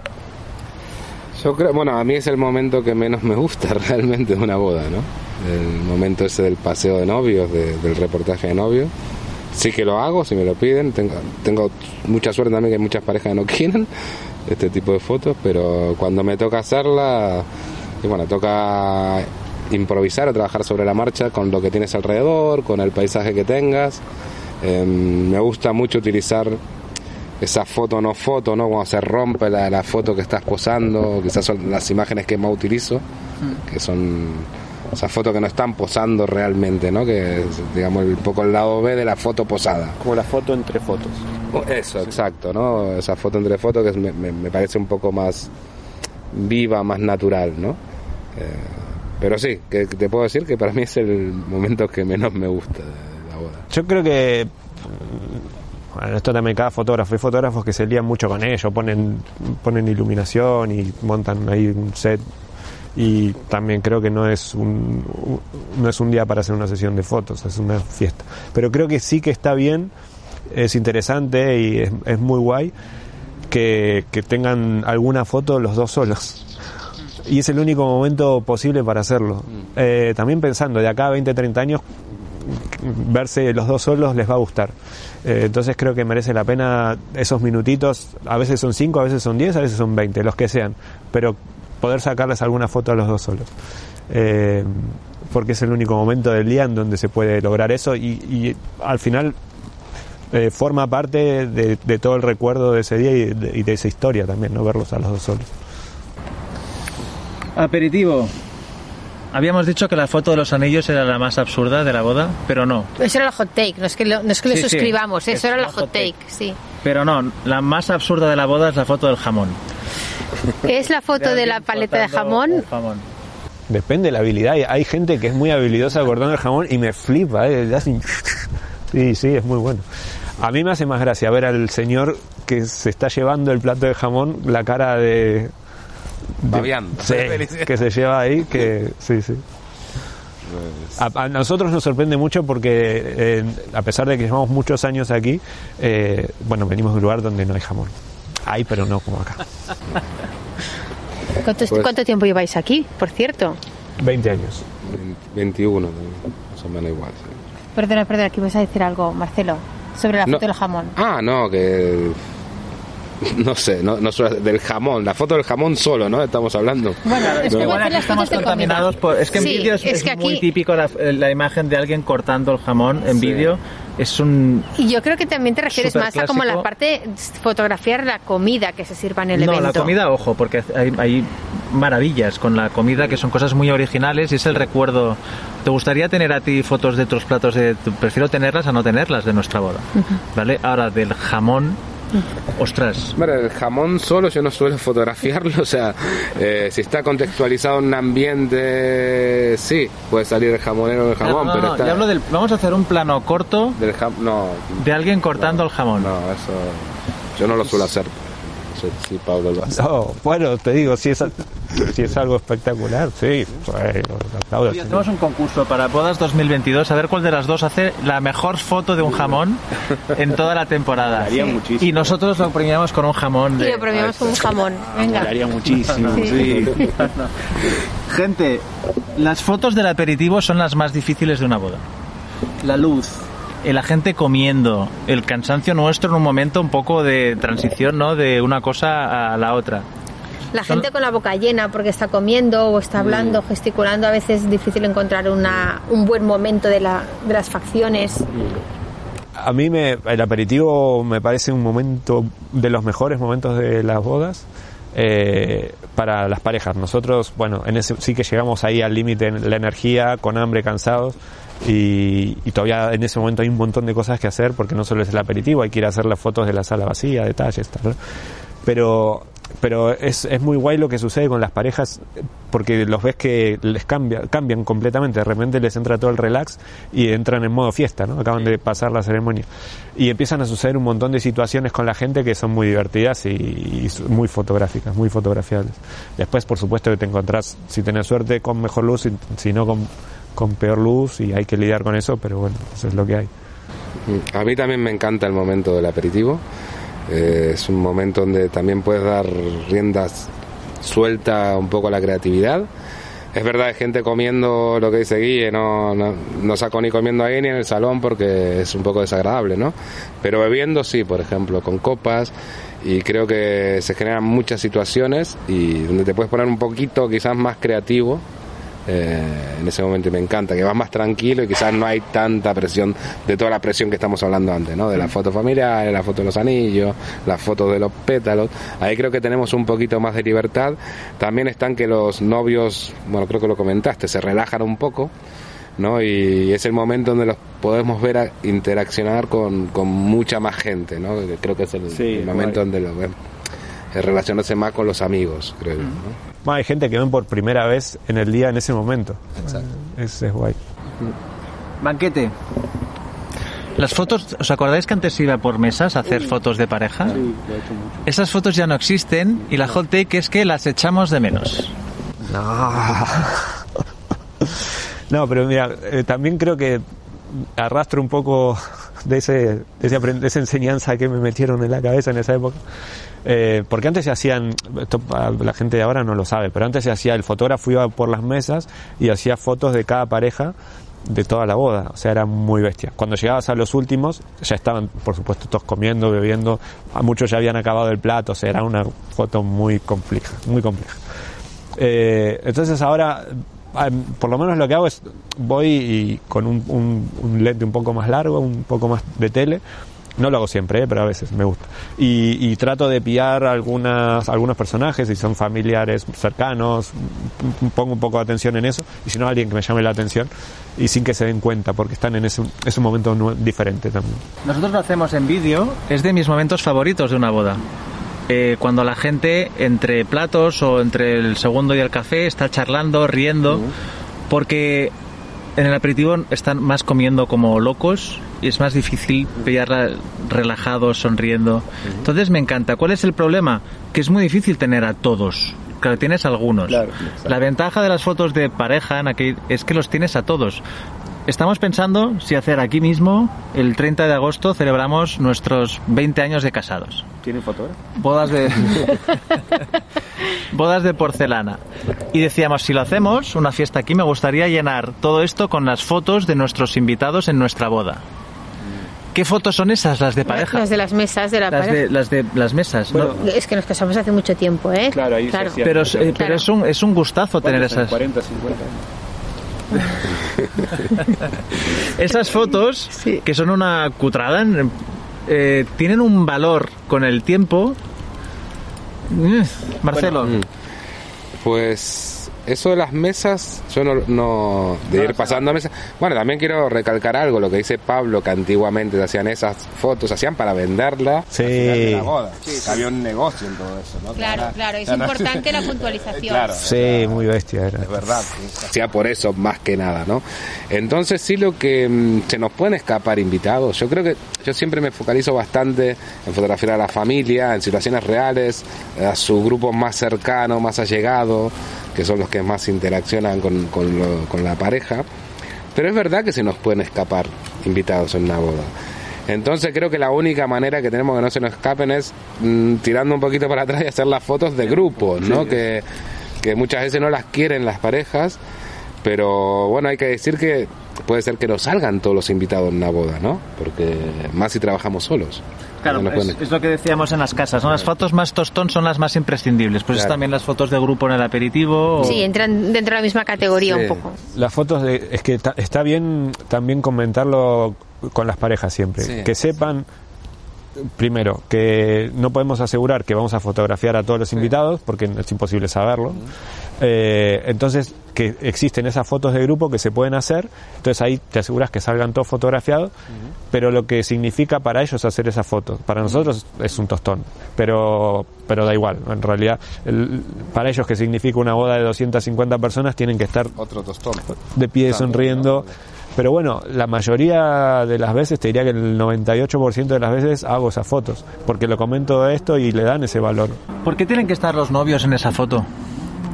Yo creo, bueno, a mí es el momento que menos me gusta [laughs] realmente de una boda, ¿no? El momento ese del paseo de novios, de- del reportaje de novios. Sí que lo hago, si me lo piden. Tengo, tengo mucha suerte también que muchas parejas no [laughs] quieren este tipo de fotos, pero cuando me toca hacerla, y bueno, toca improvisar o trabajar sobre la marcha con lo que tienes alrededor, con el paisaje que tengas. Eh, me gusta mucho utilizar esa foto no foto, ¿no? Cuando se rompe la, la foto que estás posando, quizás son las imágenes que más utilizo, que son esas fotos que no están posando realmente, ¿no? Que es, digamos, un poco el lado B de la foto posada. Como la foto entre fotos. Eso, exacto, ¿no? Esa foto entre fotos que es- me, me- me parece un poco más viva, más natural, ¿no? Eh, pero sí, que que te puedo decir que para mí es el momento que menos me gusta de la boda. Yo creo que bueno, esto también cada fotógrafo, hay fotógrafos que se lían mucho con ello, ponen, ponen iluminación y montan ahí un set y también creo que no es un, no es un día para hacer una sesión de fotos, es una fiesta. Pero creo que sí que está bien, es interesante y es, es muy guay que, que tengan alguna foto los dos solos. Y es el único momento posible para hacerlo. Eh, también pensando, de acá a 20, 30 años, verse los dos solos les va a gustar. Eh, entonces creo que merece la pena esos minutitos, a veces son 5, a veces son 10, a veces son 20, los que sean, pero poder sacarles alguna foto a los dos solos. Eh, porque es el único momento del día en donde se puede lograr eso y, y al final eh, forma parte de, de todo el recuerdo de ese día y de, y de esa historia también, no verlos a los dos solos. Aperitivo. Habíamos dicho que la foto de los anillos era la más absurda de la boda, pero no. Eso era la hot take, no es que lo, no es que lo Sí, sí. suscribamos, Es eso era la hot take. take, sí. Pero no, la más absurda de la boda es la foto del jamón. Es la foto de la paleta de jamón. Depende de la habilidad. Hay- gente que es muy habilidosa cortando el jamón y me flipa. ¿eh? [laughs] Sí, sí, es muy bueno. A mí me hace más gracia ver al señor que se está llevando el plato de jamón, la cara de... de- Babeando. Sí, [laughs] que se lleva ahí, que sí, sí. A, a nosotros nos sorprende mucho porque eh, a pesar de que llevamos muchos años aquí, eh, bueno, venimos de un lugar donde no hay jamón. Hay, pero no como acá. ¿Cuánto, Pues- cuánto tiempo lleváis aquí, por cierto? 20 años. 21, más o menos igual. sí. Perdona, perdona, aquí vas a decir algo, Marcelo, sobre la No. foto del jamón. Ah, no, que. [laughs] No sé, no, no del jamón, la foto del jamón solo, ¿no? Estamos hablando. Bueno, es que Igual aquí estamos contaminados por... Es que en Sí, vídeo es, es es que muy aquí- típico la, la imagen de alguien cortando el jamón en Sí. vídeo. Es un... Y yo creo que también te refieres más a como la parte fotografiar la comida que se sirva en el no, evento. la comida, ojo, porque hay, hay maravillas con la comida que son cosas muy originales y es el recuerdo. ¿Te gustaría tener a ti fotos de otros platos? de Prefiero tenerlas a no tenerlas de nuestra boda. ¿Vale? Ahora, del jamón, ostras. Bueno, el jamón solo yo no suelo fotografiarlo, [laughs] o sea, eh, si está contextualizado en un ambiente, sí, puede salir el jamonero del jamón, No, no, pero no, está... yo hablo del, vamos a hacer un plano corto del jam- no, de alguien cortando el jamón. no, eso yo no lo suelo hacer. No sé si Pablo lo hace. No, bueno, te digo, si es, si es algo espectacular, sí, pues, lo aplaudo. Y hacemos un concurso para bodas 2022 a ver cuál de las dos hace la mejor foto de un jamón en toda la temporada. Haría muchísimo. Y nosotros lo premiamos con un jamón Y de... lo premiamos con un jamón. Venga. Molaría muchísimo. Sí. sí. Gente, las fotos del aperitivo son las más difíciles de una boda. La luz, la gente comiendo, el cansancio nuestro en un momento un poco de transición, ¿no? De una cosa a la otra. La gente con la boca llena porque está comiendo o está hablando, Mm. gesticulando, a veces es difícil encontrar una, un buen momento de, la, de las facciones. A mí me, el aperitivo me parece un momento de los mejores momentos de las bodas eh, para las parejas. Nosotros, bueno, en ese, sí que llegamos ahí al límite en la energía, con hambre, cansados. Y, y todavía en ese momento hay un montón de cosas que hacer porque no solo es el aperitivo, hay que ir a hacer las fotos de la sala vacía, detalles, tal. ¿no? Pero, pero es, es muy guay lo que sucede con las parejas porque los ves que les cambia, cambian completamente. De repente les entra todo el relax y entran en modo fiesta, ¿no? Acaban de pasar la ceremonia. Y empiezan a suceder un montón de situaciones con la gente que son muy divertidas y, y muy fotográficas, muy fotografiables. Después, por supuesto, que te encontrás, si tenés suerte, con mejor luz, si, si no con, con peor luz y hay que lidiar con eso, pero bueno, eso es lo que hay. A mí también me encanta el momento del aperitivo. Eh, es un momento donde también puedes dar riendas suelta un poco a la creatividad. Es verdad, hay gente comiendo lo que dice Guille, no, no, no saco ni comiendo ahí ni en el salón porque es un poco desagradable, ¿no? Pero bebiendo sí, por ejemplo, con copas y creo que se generan muchas situaciones y donde te puedes poner un poquito quizás más creativo eh, en ese momento y me encanta, que vas más tranquilo y quizás no hay tanta presión de toda la presión que estamos hablando antes, ¿no? De la foto familiar, la foto de los anillos, las fotos de los pétalos. Ahí creo que tenemos un poquito más de libertad. También están que los novios, bueno, creo que lo comentaste, se relajan un poco. ¿no? Y es el momento donde los podemos ver a interaccionar con, con mucha más gente, ¿no? Creo que es el, Sí, el momento guay. donde lo ven. Relacionarse más con los amigos, creo yo, ¿no? Bueno, hay gente que ven por primera vez en el día en ese momento. Es, es guay. Banquete. Las fotos, ¿os acordáis que antes iba por mesas a hacer fotos de pareja? Sí, lo he hecho mucho. Esas fotos ya no existen y la hot take es que las echamos de menos. No, pero mira, eh, también creo que arrastro un poco de, ese, de, ese de esa enseñanza que me metieron en la cabeza en esa época. Eh, porque antes se hacían, esto para la gente de ahora no lo sabe, pero antes se hacía, el fotógrafo iba por las mesas y hacía fotos de cada pareja de toda la boda, o sea, era muy bestia. Cuando llegabas a los últimos, ya estaban, por supuesto, todos comiendo, bebiendo, a muchos ya habían acabado el plato, o sea, era una foto muy compleja, muy compleja. Eh, entonces ahora, ah, por lo menos lo que hago es, voy y con un- un lente un poco más largo, un poco más de tele, no lo hago siempre, eh, pero a veces me gusta. Y, y trato de pillar algunas, algunos personajes, si son familiares cercanos, pongo un poco de atención en eso, y si no, alguien que me llame la atención, y sin que se den cuenta, porque están en ese, es un momento diferente también. Nosotros lo hacemos en vídeo, es de mis momentos favoritos de una boda. Eh, cuando la gente entre platos o entre el segundo y el café está charlando, riendo, porque en el aperitivo están más comiendo como locos y es más difícil pillarla relajados, sonriendo. Entonces me encanta. ¿Cuál es el problema? Que es muy difícil tener a todos. Claro, tienes algunos. Claro. La ventaja de las fotos de pareja en aquel- es que los tienes a todos. Estamos pensando si hacer aquí mismo, el 30 de agosto, celebramos nuestros 20 años de casados. ¿Tienen fotógrafo? Bodas de. [laughs] bodas de porcelana. Y decíamos, si lo hacemos, una fiesta aquí, me gustaría llenar todo esto con las fotos de nuestros invitados en nuestra boda. ¿Qué fotos son esas? Las de pareja. Las de las mesas de la Las pareja. de, las de las mesas. ¿no? Es que nos casamos hace mucho tiempo, ¿eh? Claro, ahí se. Pero, eh, pero Claro. es, un, es un gustazo tener esas. 40, 50 [laughs] Esas fotos, que son una cutrada, eh, tienen un valor con el tiempo. Mm, Marcelo. Mm. Pues eso de las mesas, yo no, no de ir pasando a mesas. Bueno, también quiero recalcar algo, lo que dice Pablo, que antiguamente se hacían esas fotos, se hacían para venderla. Sí. de la boda. Había un negocio en todo eso, ¿no? Claro, Ahora- claro, es importante la [laughs] puntualización. Claro. Sí, muy bestia era. Es verdad, hacía por eso más que nada, ¿no? Entonces sí lo que mm, se nos pueden escapar invitados. Yo creo que yo siempre me focalizo bastante en fotografiar a la familia, en situaciones reales, a su grupo más cercano, más allegado, que son los que más interaccionan con, con lo- con la pareja. Pero es verdad que se nos pueden escapar invitados en una boda. Entonces creo que la única manera que tenemos que no se nos escapen es mm, tirando un poquito para atrás y hacer las fotos de grupo, ¿no? Que, que muchas veces no las quieren las parejas, pero bueno, hay que decir que puede ser que no salgan todos los invitados en una boda, ¿no? Porque más si trabajamos solos. Claro, No es, lo que decíamos en las casas, ¿no? Las fotos más tostón son las más imprescindibles. Pues es también las fotos de grupo en el aperitivo. o- Sí, entran dentro de la misma categoría Sí. un poco. Las fotos de, es que ta- está bien también comentarlo con las parejas siempre, Sí. que sepan primero que no podemos asegurar que vamos a fotografiar a todos los invitados porque es imposible saberlo. Eh, entonces que existen esas fotos de grupo que se pueden hacer, entonces ahí te aseguras que salgan todos fotografiados, pero lo que significa para ellos hacer esas fotos, para nosotros es un tostón, pero pero da igual, en realidad el- para ellos que significa una boda de 250 personas tienen que estar Otro tostón. de pie sonriendo. Pero bueno, la mayoría de las veces, te diría que el 98% de las veces hago esas fotos, porque lo comento esto y le dan ese valor. ¿Por qué tienen que estar los novios en esa foto?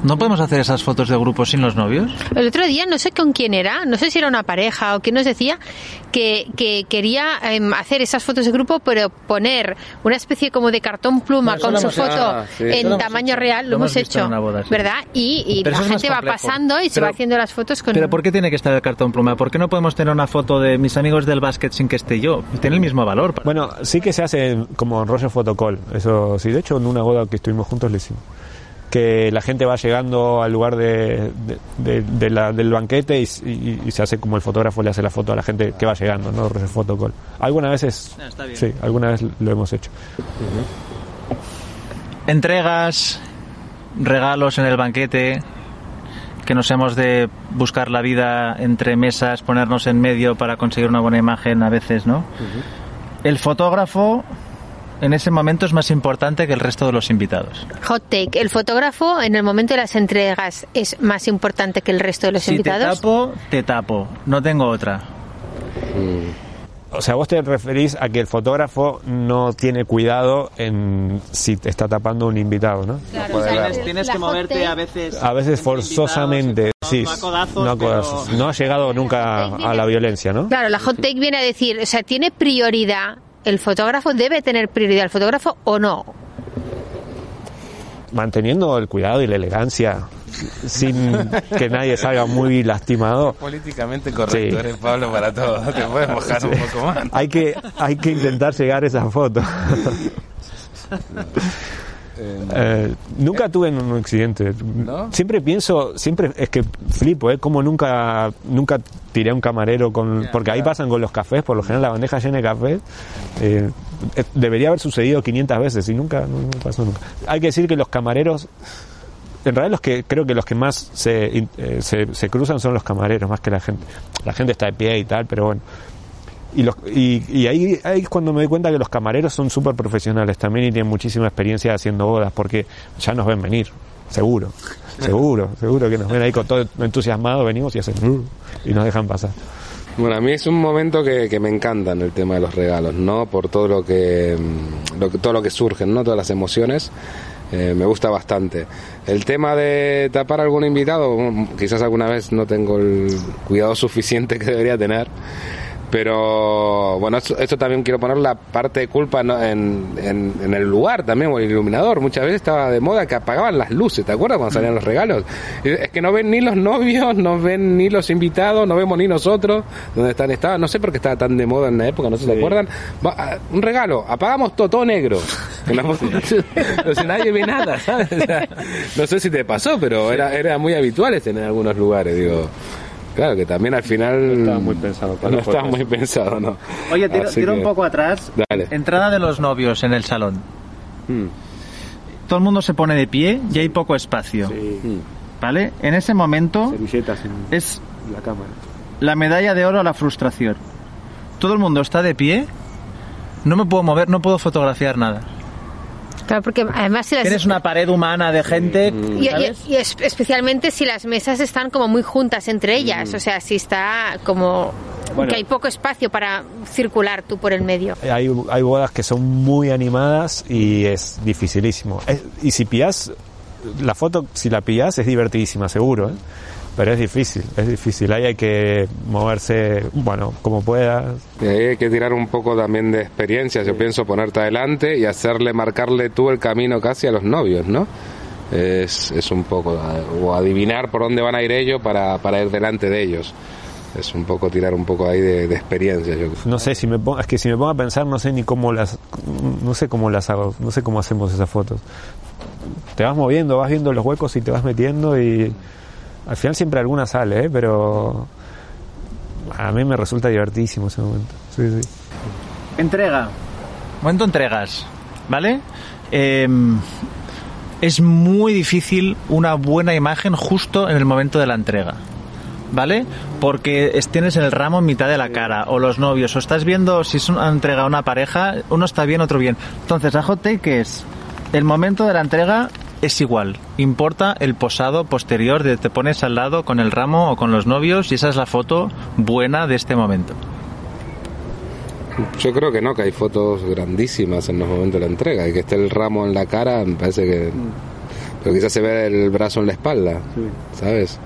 ¿No podemos hacer esas fotos de grupo sin los novios? El otro día, no sé con quién era, no sé si era una pareja o quién nos decía que, que quería em, hacer esas fotos de grupo, pero poner una especie como de cartón pluma No, con su foto hecho. Ah, sí. En tamaño hecho. real, lo, Lo hemos hecho, en una boda, sí. ¿verdad? Y, y la gente va pasando y se Pero- va haciendo las fotos con... Pero ¿por qué tiene que estar el cartón pluma? ¿Por qué no podemos tener una foto de mis amigos del básquet sin que esté yo? Tiene el mismo valor. Bueno, sí que se hace como rollo fotocall, eso sí, de hecho en una boda que estuvimos juntos lo hicimos. Que la gente va llegando al lugar de, de- de- de la- del banquete y, y- y se hace como el fotógrafo le hace la foto a la gente que va llegando, ¿no? Rollo fotocall. Algunas veces, Ah, está bien. sí, alguna vez lo hemos hecho. Entregas, regalos en el banquete, que nos hemos de buscar la vida entre mesas, ponernos en medio para conseguir una buena imagen a veces, ¿no? El fotógrafo en ese momento es más importante que el resto de los invitados. Hot take, el fotógrafo en el momento de las entregas es más importante que el resto de los Si te invitados. tapo, te tapo. No tengo otra. O sea, vos te referís a que el fotógrafo no tiene cuidado en si te está tapando un invitado, ¿no? Claro, o sea, Tienes que moverte a veces. A veces forzosamente, sí. no a codazos, no a codazos. pero- No ha llegado nunca a la violencia, ¿no? Claro, la hot take viene a decir, o sea, ¿tiene prioridad el fotógrafo? ¿Debe tener prioridad el fotógrafo o no? Manteniendo el cuidado y la elegancia sin que nadie salga muy lastimado. Políticamente correcto, Sí. eres Pablo para todo. Te puedes mojar un poco más. Hay que, hay que intentar llegar a esa foto. [laughs] Eh, nunca tuve un accidente. ¿No? Siempre pienso, siempre es que flipo, ¿eh? Como nunca, nunca tiré a un camarero con, porque ahí pasan con los cafés, por lo general la bandeja llena de cafés. eh, eh, debería haber sucedido 500 veces y nunca, no, no pasó nunca. Hay que decir que los camareros, en realidad los que creo que los que más eh, se, se cruzan son los camareros, más que la gente. La gente está de pie y tal, pero bueno. Y, los, y, y ahí, ahí es cuando me doy cuenta que los camareros son súper profesionales también y tienen muchísima experiencia haciendo bodas porque ya nos ven venir, seguro, seguro, seguro que nos ven ahí con todo entusiasmado, venimos y hacen "Uh", y nos dejan pasar. Bueno, a mí es un momento que, que me encanta en el tema de los regalos, ¿no? Por todo lo que, mm, lo que- todo lo que surgen, ¿no? Todas las emociones. eh, me gusta bastante. El tema de tapar a algún invitado, mm, quizás alguna vez no tengo el cuidado suficiente que debería tener. Pero bueno, esto, esto también quiero poner la parte de culpa ¿no? en, en- en el lugar también, o el iluminador. Muchas veces estaba de moda que apagaban las luces, ¿te acuerdas cuando salían los regalos? Es que no ven ni los novios, no ven ni los invitados, no vemos ni nosotros donde están. Estaba, no sé por qué estaba tan de moda en la época, no sé si se acuerdan. Va, a- un regalo, apagamos todo, todo negro. No, [laughs] no sé, nadie ve nada, ¿sabes? O sea, no sé si te pasó, pero era, era muy habitual en algunos lugares, digo. Claro que también al final no estaba muy pensado para [laughs] no estaba muy pensado, no. Oye, tira, Así tira un poco atrás. Dale. Entrada de los novios en el salón. Mm, Todo el mundo se pone de pie y hay poco espacio. sí. ¿Vale? En ese momento Servilletas en es la cámara. la medalla de oro a la frustración. Todo el mundo está de pie, no me puedo mover, no puedo fotografiar nada. Claro, porque además si las... Tienes una pared humana de gente, Y, ¿sabes? y- y es- especialmente si las mesas están como muy juntas entre ellas, o sea, si está como Bueno. que hay poco espacio para circular tú por el medio. Hay, hay bodas que son muy animadas y es dificilísimo. Es- y si pillas, la foto, si la pillas, es divertidísima, seguro, ¿eh? Pero es difícil, es difícil. Ahí hay que moverse, bueno, como puedas. Y ahí hay que tirar un poco también de experiencia, yo pienso ponerte adelante y hacerle, marcarle tú el camino casi a los novios, ¿no? Es, es un poco, o adivinar por dónde van a ir ellos para, para ir delante de ellos. Es un poco tirar un poco ahí de, de experiencia, yo creo. No sé, si me pongo, es que si me pongo a pensar, no sé ni cómo las, no sé cómo las hago, no sé cómo hacemos esas fotos. Te vas moviendo, vas viendo los huecos y te vas metiendo y al final siempre alguna sale, ¿eh? pero a mí me resulta divertísimo ese momento. Sí, sí. Entrega. Momento entregas, ¿vale? Eh, es muy difícil una buena imagen justo en el momento de la entrega. ¿Vale? Porque es- tienes el ramo en mitad de la cara, o los novios, o estás viendo si es una entrega a una pareja, uno está bien, otro bien. Entonces, la hot take es, el momento de la entrega es igual, importa el posado posterior, de te pones al lado con el ramo o con los novios y esa es la foto buena de este momento. Yo creo que no, que hay fotos grandísimas en los momentos de la entrega, y que esté el ramo en la cara, me parece que... Pero quizás se ve el brazo en la espalda, ¿sabes?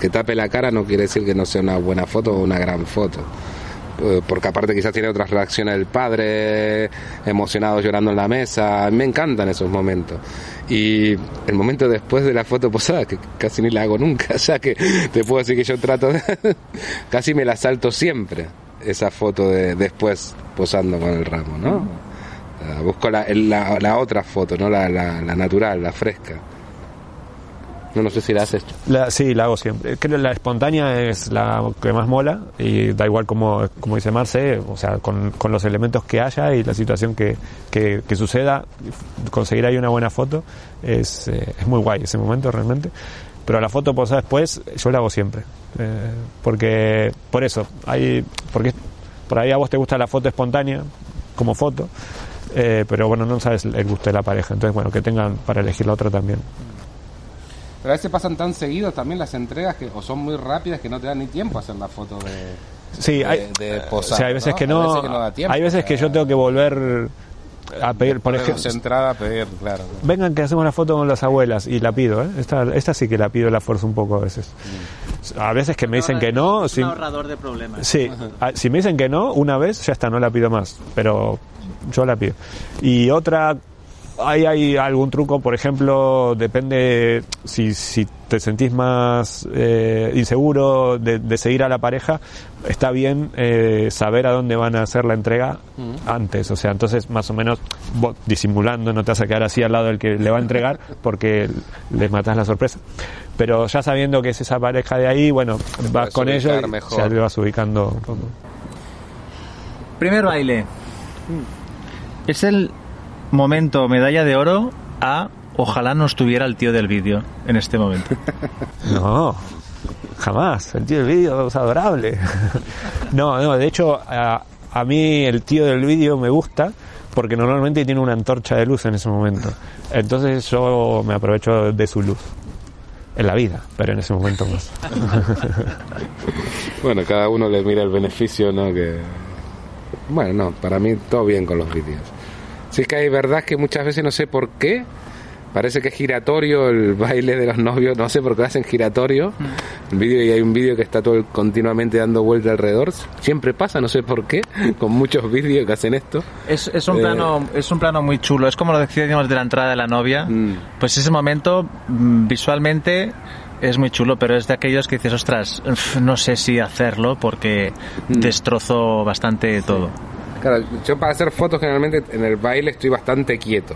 Que tape la cara no quiere decir que no sea una buena foto o una gran foto. Eh, Porque aparte quizás tiene otras reacciones del padre, emocionado llorando en la mesa. Me encantan esos momentos. Y el momento después de la foto posada, que casi ni la hago nunca, [laughs] ya que te puedo decir que yo trato de... [laughs] casi me la salto siempre, esa foto de después posando con el ramo, ¿no? Ah, Busco la, la, la otra foto, ¿no? La, la, la natural, la fresca. No, no sé si la haces. La, sí, la hago siempre. Creo que la espontánea es la que más mola y da igual como, como dice Marce, o sea, con, con los elementos que haya y la situación que, que, que suceda, conseguir ahí una buena foto es, eh, es muy guay ese momento realmente. Pero la foto posada después yo la hago siempre. Eh, porque, por eso, hay, porque por ahí a vos te gusta la foto espontánea como foto, eh, pero bueno, no sabes el gusto de la pareja. Entonces, bueno, que tengan para elegir la otra también. Pero a veces pasan tan seguidos también las entregas que o son muy rápidas que no te dan ni tiempo a hacer la foto de, Sí, de, hay, de o posar, sea, hay veces ¿no? que no, veces que no da tiempo. hay veces que yo tengo que volver a pedir, por ejemplo, entrada a pedir, claro. vengan que hacemos la foto con las abuelas y la pido, ¿eh? Esta, esta sí que la pido, la fuerzo un poco a veces. A veces que me dicen que no, si, ahorrador de problemas. sí, [laughs] a- si me dicen que no, una vez ya está, no la pido más, pero yo la pido. Y otra Ahí hay algún truco, por ejemplo, depende si, si te sentís más eh, inseguro de, de seguir a la pareja, está bien eh, saber a dónde van a hacer la entrega antes. O sea, entonces más o menos vos disimulando, no te vas a quedar así al lado del que le va a entregar [laughs] porque le matas la sorpresa. Pero ya sabiendo que es esa pareja de ahí, bueno, vas con ellos y ya te vas ubicando. Primer baile. Es el momento medalla de oro a ojalá no estuviera el tío del vídeo en este momento. [laughs] No, jamás. El tío del vídeo es adorable. [laughs] No, no, de hecho, a, a mí el tío del vídeo me gusta porque normalmente tiene una antorcha de luz en ese momento. Entonces yo me aprovecho de su luz. En la vida, pero en ese momento más. [laughs] Bueno, cada uno le mira el beneficio, ¿no? Que... Bueno, no, para mí todo bien con los vídeos. Sí que hay verdad que muchas veces no sé por qué, parece que es giratorio el [laughs] baile de los novios, no sé por qué hacen giratorio el vídeo y hay un vídeo que está todo continuamente dando vuelta alrededor. Siempre pasa, no sé por qué, [laughs] con muchos vídeos que hacen esto. Es, es un Eh. plano es un plano muy chulo. Es como lo decíamos de la entrada de la novia. Mm. Pues ese momento mm, visualmente es muy chulo, pero es de aquellos que dices, ostras, no sé si hacerlo porque Mm. destrozo bastante todo. Claro, yo para hacer fotos generalmente en el baile estoy bastante quieto.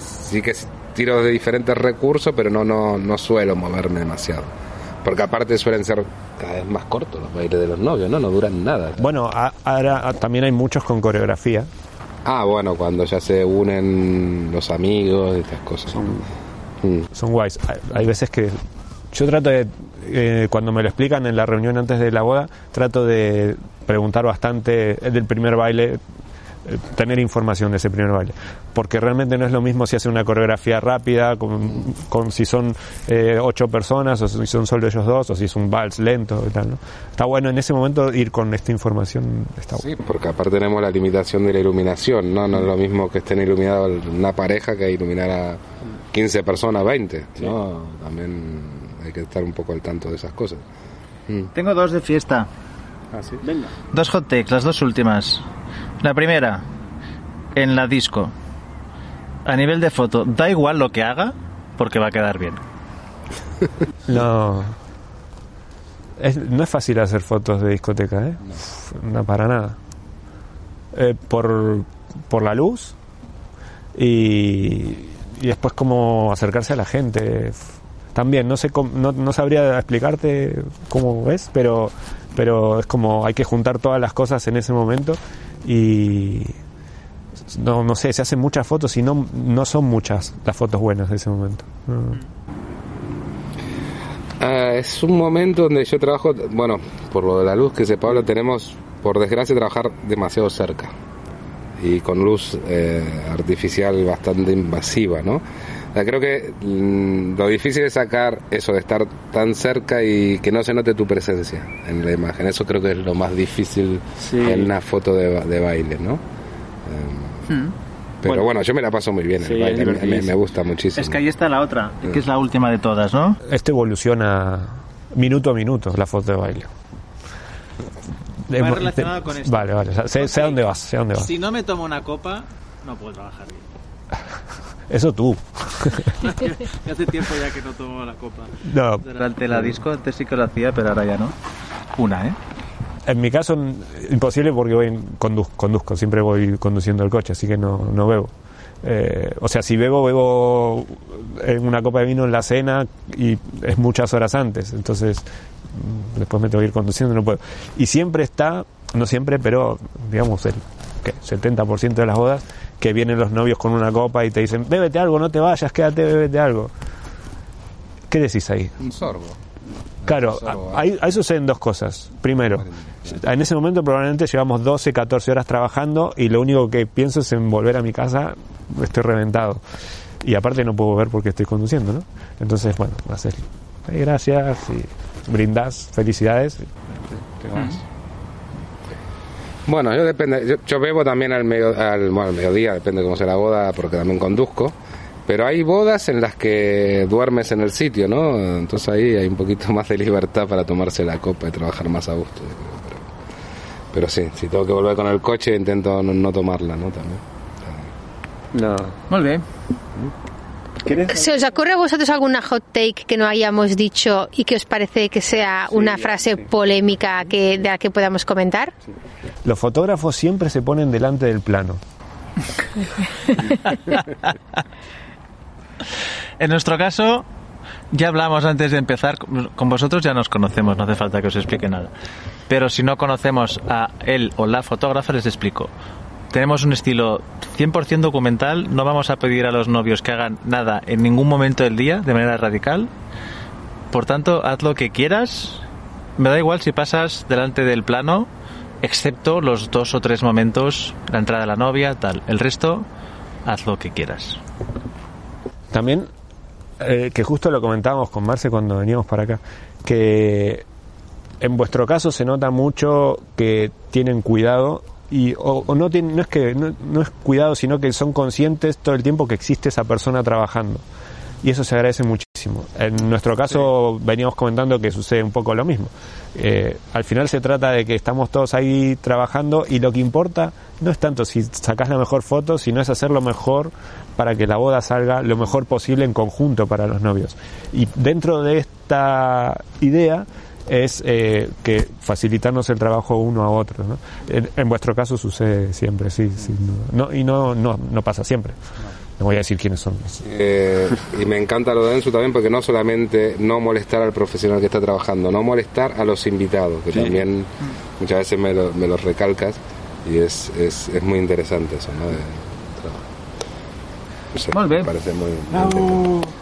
Sí que tiro de diferentes recursos, pero no, no, no suelo moverme demasiado. Porque aparte suelen ser cada vez más cortos los bailes de los novios, ¿no? No duran nada. Bueno, a- ahora también hay muchos con coreografía. Ah, bueno, cuando ya se unen los amigos y estas cosas. Mm. son guays. Hay, hay veces que yo trato de, eh, cuando me lo explican en la reunión antes de la boda, trato de preguntar bastante eh, del primer baile, eh, tener información de ese primer baile. Porque realmente no es lo mismo si hace una coreografía rápida, con, con si son eh, ocho personas, o si son solo ellos dos, o si es un vals lento y tal, ¿no? Está bueno en ese momento ir con esta información, está bueno. Sí, porque aparte tenemos la limitación de la iluminación, ¿no? No es lo mismo que estén iluminados una pareja que iluminar a 15 personas, 20, ¿no? También hay que estar un poco al tanto de esas cosas. Tengo dos de fiesta. Venga. Dos hot takes, las dos últimas. La primera, en la disco. A nivel de foto, da igual lo que haga, porque va a quedar bien. [laughs] No. Es- no es fácil hacer fotos de discoteca, ¿eh? No, para nada. Eh, por, por la luz y, y después como acercarse a la gente. También, no sé cómo- no, no sabría explicarte cómo es, pero, pero es como hay que juntar todas las cosas en ese momento y no, no sé, se hacen muchas fotos y no, no son muchas las fotos buenas de ese momento. Ah, es un momento donde yo trabajo, bueno, por lo de la luz que se Pablo, tenemos, por desgracia, trabajar demasiado cerca y con luz eh, artificial bastante invasiva, ¿no? O sea, creo que mm, lo difícil es sacar eso de estar tan cerca y que no se note tu presencia en la imagen. Eso creo que es lo más difícil Sí. en una foto de, de baile, ¿no? Eh, Pero bueno, Bueno. yo me la paso muy bien en Sí, el baile, me, me- gusta muchísimo. Es que ahí está la otra, que es la última de todas, ¿no? Esto evoluciona minuto a minuto, la foto de baile. Hemos- relacionado con esto. Vale, vale, sé, sé a dónde vas, sé a dónde vas. Si no me tomo una copa, no puedo trabajar bien. [laughs] Eso tú. [laughs] Hace tiempo ya que no tomo la copa. No, Durante la disco antes sí que lo hacía, pero ahora ya no. Una, ¿eh? en mi caso n- imposible porque voy en- condu- conduzco, siempre voy conduciendo el coche, así que no, no bebo. Eh, o sea, si bebo, bebo en una copa de vino en la cena y es muchas horas antes, entonces mm, después me tengo que ir conduciendo, no puedo. Y siempre está, no siempre, pero digamos el ¿qué? 70% de las bodas, que vienen los novios con una copa y te dicen, bébete algo, no te vayas, quédate, bébete algo. ¿Qué decís ahí? Un sorbo. Claro, Sorbo, ahí, ahí suceden dos cosas. Primero, en ese momento probablemente llevamos 12, 14 horas trabajando y lo único que pienso es en volver a mi casa, estoy reventado. Y aparte no puedo ver porque estoy conduciendo, ¿no? Entonces, bueno, haces "Ay, gracias y brindas, felicidades. te vas. Bueno, yo depende, yo, yo bebo también al, medio, al, bueno, al mediodía, depende cómo sea la boda, porque también conduzco. Pero hay bodas en las que duermes en el sitio, ¿no? Entonces ahí hay un poquito [laughs] más de libertad para tomarse la copa y trabajar más a gusto. yo creo, Pero, pero sí, si tengo que volver con el coche intento no, no tomarla, ¿no? También. No. Molt bé. ¿Se os ocurre a vosotros alguna hot take que no hayamos dicho y que os parece que sea una frase polémica que, de la que podamos comentar? Los fotógrafos siempre se ponen delante del plano. [laughs] En nuestro caso, ya hablamos antes de empezar, con vosotros ya nos conocemos, no hace falta que os explique nada. Pero si no conocemos a él o la fotógrafa, les explico. Tenemos un estilo 100% documental, no vamos a pedir a los novios que hagan nada en ningún momento del día de manera radical. Por tanto, haz lo que quieras. Me da igual si pasas delante del plano, excepto los dos o tres momentos, la entrada de la novia, tal. El resto, haz lo que quieras. También, eh, que justo lo comentábamos con Marce cuando veníamos para acá, que en vuestro caso se nota mucho que tienen cuidado y o, o no tienen, no es que no, no es cuidado, sino que son conscientes todo el tiempo que existe esa persona trabajando. Y eso se agradece muchísimo. En nuestro caso veníamos comentando que sucede un poco lo mismo. Eh, al final se trata de que estamos todos ahí trabajando y lo que importa no es tanto si sacas la mejor foto, sino es hacer lo mejor para que la boda salga lo mejor posible en conjunto para los novios. Y dentro de esta idea es eh, que facilitarnos el trabajo uno a otro. ¿no? En, en vuestro caso sucede siempre, sí, sí no, no, y no, no, no pasa siempre. No voy a decir quiénes son. Eh, y me encanta lo de Enzo también porque no solamente no molestar al profesional que está trabajando, no molestar a los invitados, que también muchas veces me lo, me lo recalcas y es, es, es muy interesante eso, ¿no? De, no sé, Muy bien. Me parece muy, muy interesante.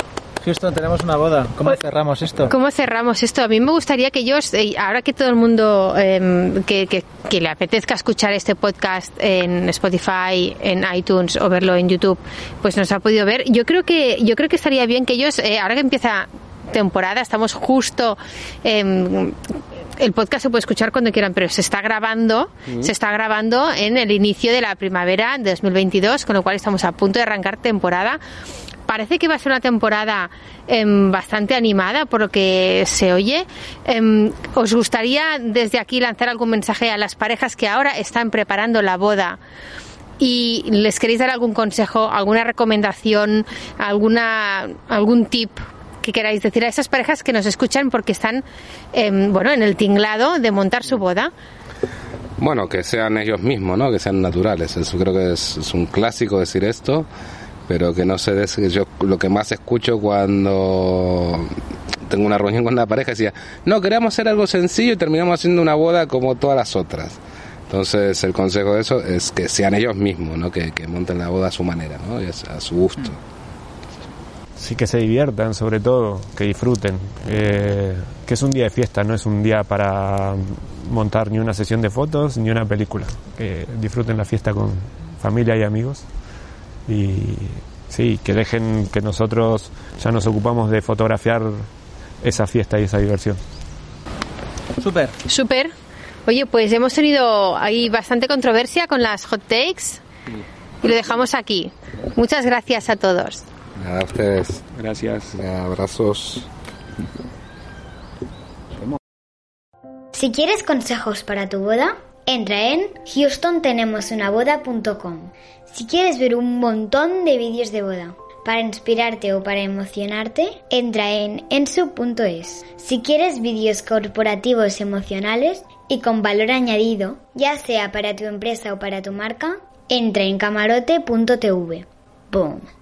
Houston, tenemos una boda. ¿Cómo cerramos esto? ¿Cómo cerramos esto? A mí me gustaría que ellos, eh, ahora que todo el mundo eh, que, que- que le apetezca escuchar este podcast en Spotify, en iTunes o verlo en YouTube, pues nos ha podido ver. Yo creo que yo creo que estaría bien que ellos, eh, ahora que empieza temporada, estamos justo em, el podcast se puede escuchar cuando quieran, pero se está grabando, se está grabando en el inicio de la primavera de 2022, con lo cual estamos a punto de arrancar temporada. Parece que va a ser una temporada em, bastante animada por lo que se oye. Em, ¿Os gustaría desde aquí lanzar algún mensaje a las parejas que ahora están preparando la boda? y les queréis dar algún consejo, alguna recomendación, alguna algún tip que queráis decir a esas parejas que nos escuchan porque están em, bueno en el tinglado de montar su boda. Bueno, que sean ellos mismos, ¿no? Que sean naturales. Eso creo que es, es un clásico decir esto, pero que no se des... Yo lo que más escucho cuando tengo una reunión con una pareja decía, no, queríamos hacer algo sencillo y terminamos haciendo una boda como todas las otras. Entonces el consejo de eso es que sean ellos mismos, ¿no? Que, que monten la boda a su manera, ¿no? A, su gusto. Sí, que se diviertan sobre todo, que disfruten. Eh, que es un día de fiesta, no es un día para montar ni una sesión de fotos ni una película. Que disfruten la fiesta con familia y amigos. Y sí, que dejen que nosotros ya nos ocupamos de fotografiar esa fiesta y esa diversión. Súper. Súper. Oye, pues hemos tenido ahí bastante controversia con las hot takes y lo dejamos aquí. Muchas gracias a todos. Nada, a ustedes. Gracias. Abrazos. Si quieres consejos para tu boda, entra en houstontenemosunaboda.com. Si quieres ver un montón de vídeos de boda para inspirarte o para emocionarte, entra en ensu.es. Si quieres vídeos corporativos emocionales y con valor añadido, ya sea para tu empresa o para tu marca, entra en camarote.tv. Boom.